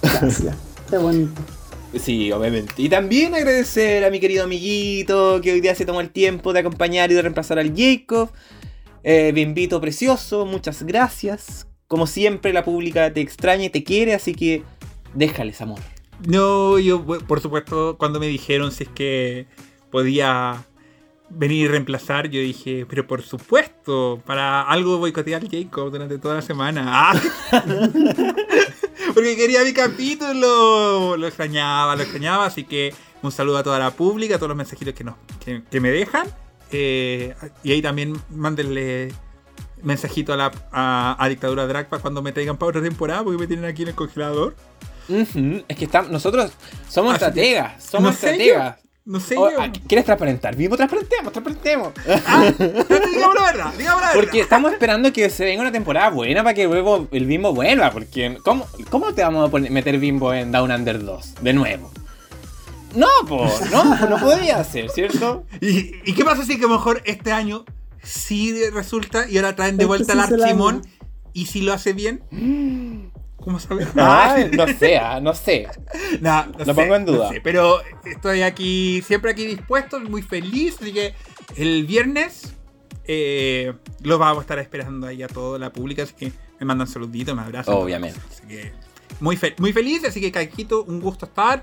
Gracias. Qué bonito. Sí, obviamente. Y también agradecer a mi querido amiguito que hoy día se tomó el tiempo de acompañar y de reemplazar al Jacob. Eh, Bimbito precioso, muchas gracias. Como siempre, la pública te extraña y te quiere, así que déjales amor. No, yo, por supuesto, cuando me dijeron si es que podía venir y reemplazar, yo dije, pero por supuesto, para algo boicotear al Jacob durante toda la semana. Ah. (laughs) Porque quería mi capítulo. Lo extrañaba, lo extrañaba. Así que un saludo a toda la pública, a todos los mensajitos que, nos, que, que me dejan. Eh, y ahí también mándenle mensajito a, la, a, a Dictadura Drag para cuando me traigan para otra temporada, porque me tienen aquí en el congelador. Es que estamos, nosotros somos Así estrategas, somos no estrategas. No sé O, yo. ah, ¿Quieres transparentar? Vivo, transparentemos, transparentemos. Ah, digamos la verdad, digamos la verdad. Porque estamos esperando que se venga una temporada buena para que luego el Bimbo vuelva. Porque, ¿cómo, cómo te vamos a poner- meter Bimbo en Down Under 2? De nuevo. No, po, no, no podría ser, ¿cierto? (laughs) ¿Y, y qué pasa si que a lo mejor este año sí resulta y ahora traen de vuelta al Archimón? ¿Y si lo hace bien? (gasps) ¿Cómo sabes? (laughs) Ay, no sé, ah, no sé. No, no Lo sé, pongo en duda. no sé, pero estoy aquí, siempre aquí dispuesto, muy feliz. Así que el viernes eh, lo vamos a estar esperando ahí a toda la pública. Así que me mandan saluditos, me abrazan. Obviamente. Así que muy, fe- muy feliz. Así que, Caquito, un gusto estar.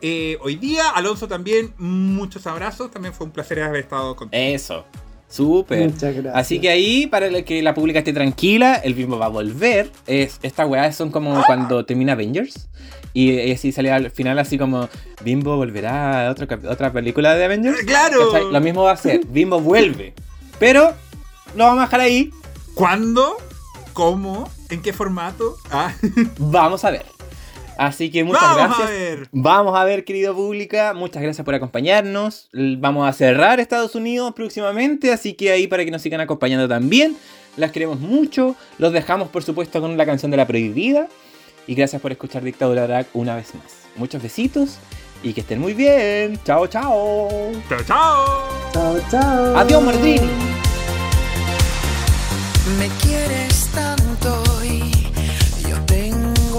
eh, hoy día, Alonso también, muchos abrazos. También fue un placer haber estado contigo. Eso. Súper. Muchas gracias. Así que ahí, para que la pública esté tranquila, el Bimbo va a volver. Es, estas weas son como cuando termina Avengers. Y, y así sale al final así como Bimbo volverá a otro otra película de Avengers. ¡Claro! ¿Cachai? Lo mismo va a ser. Bimbo vuelve. Pero lo vamos a dejar ahí. ¿Cuándo? ¿Cómo? ¿En qué formato? Ah. (laughs) Vamos a ver. Así que muchas Vamos gracias. a ver. Vamos a ver, querido pública. Muchas gracias por acompañarnos. Vamos a cerrar Estados Unidos próximamente, así que ahí para que nos sigan acompañando también. Las queremos mucho. Los dejamos, por supuesto, con la canción de la prohibida. Y gracias por escuchar Dictadura Drag una vez más. Muchos besitos y que estén muy bien. Chao, chao. Chao, chao. Chao, chao. Adiós, Mardrini. Me quieres tanto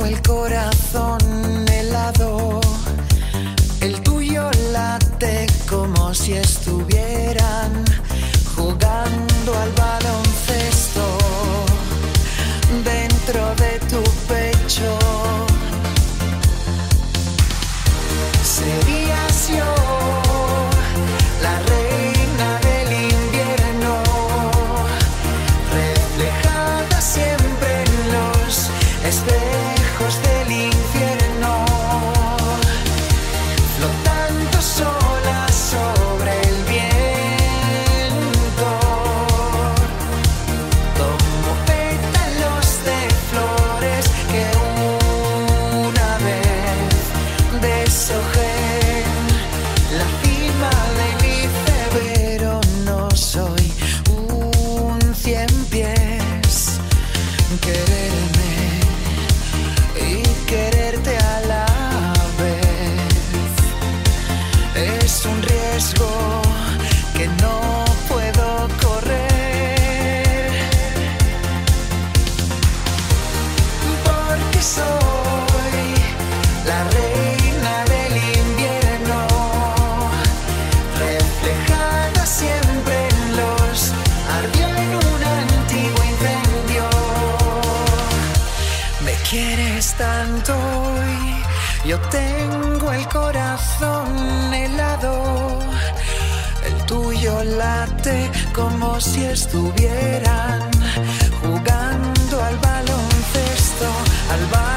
el corazón helado. El tuyo late como si estuvieran jugando al baloncesto como si estuvieran jugando al baloncesto, al baloncesto,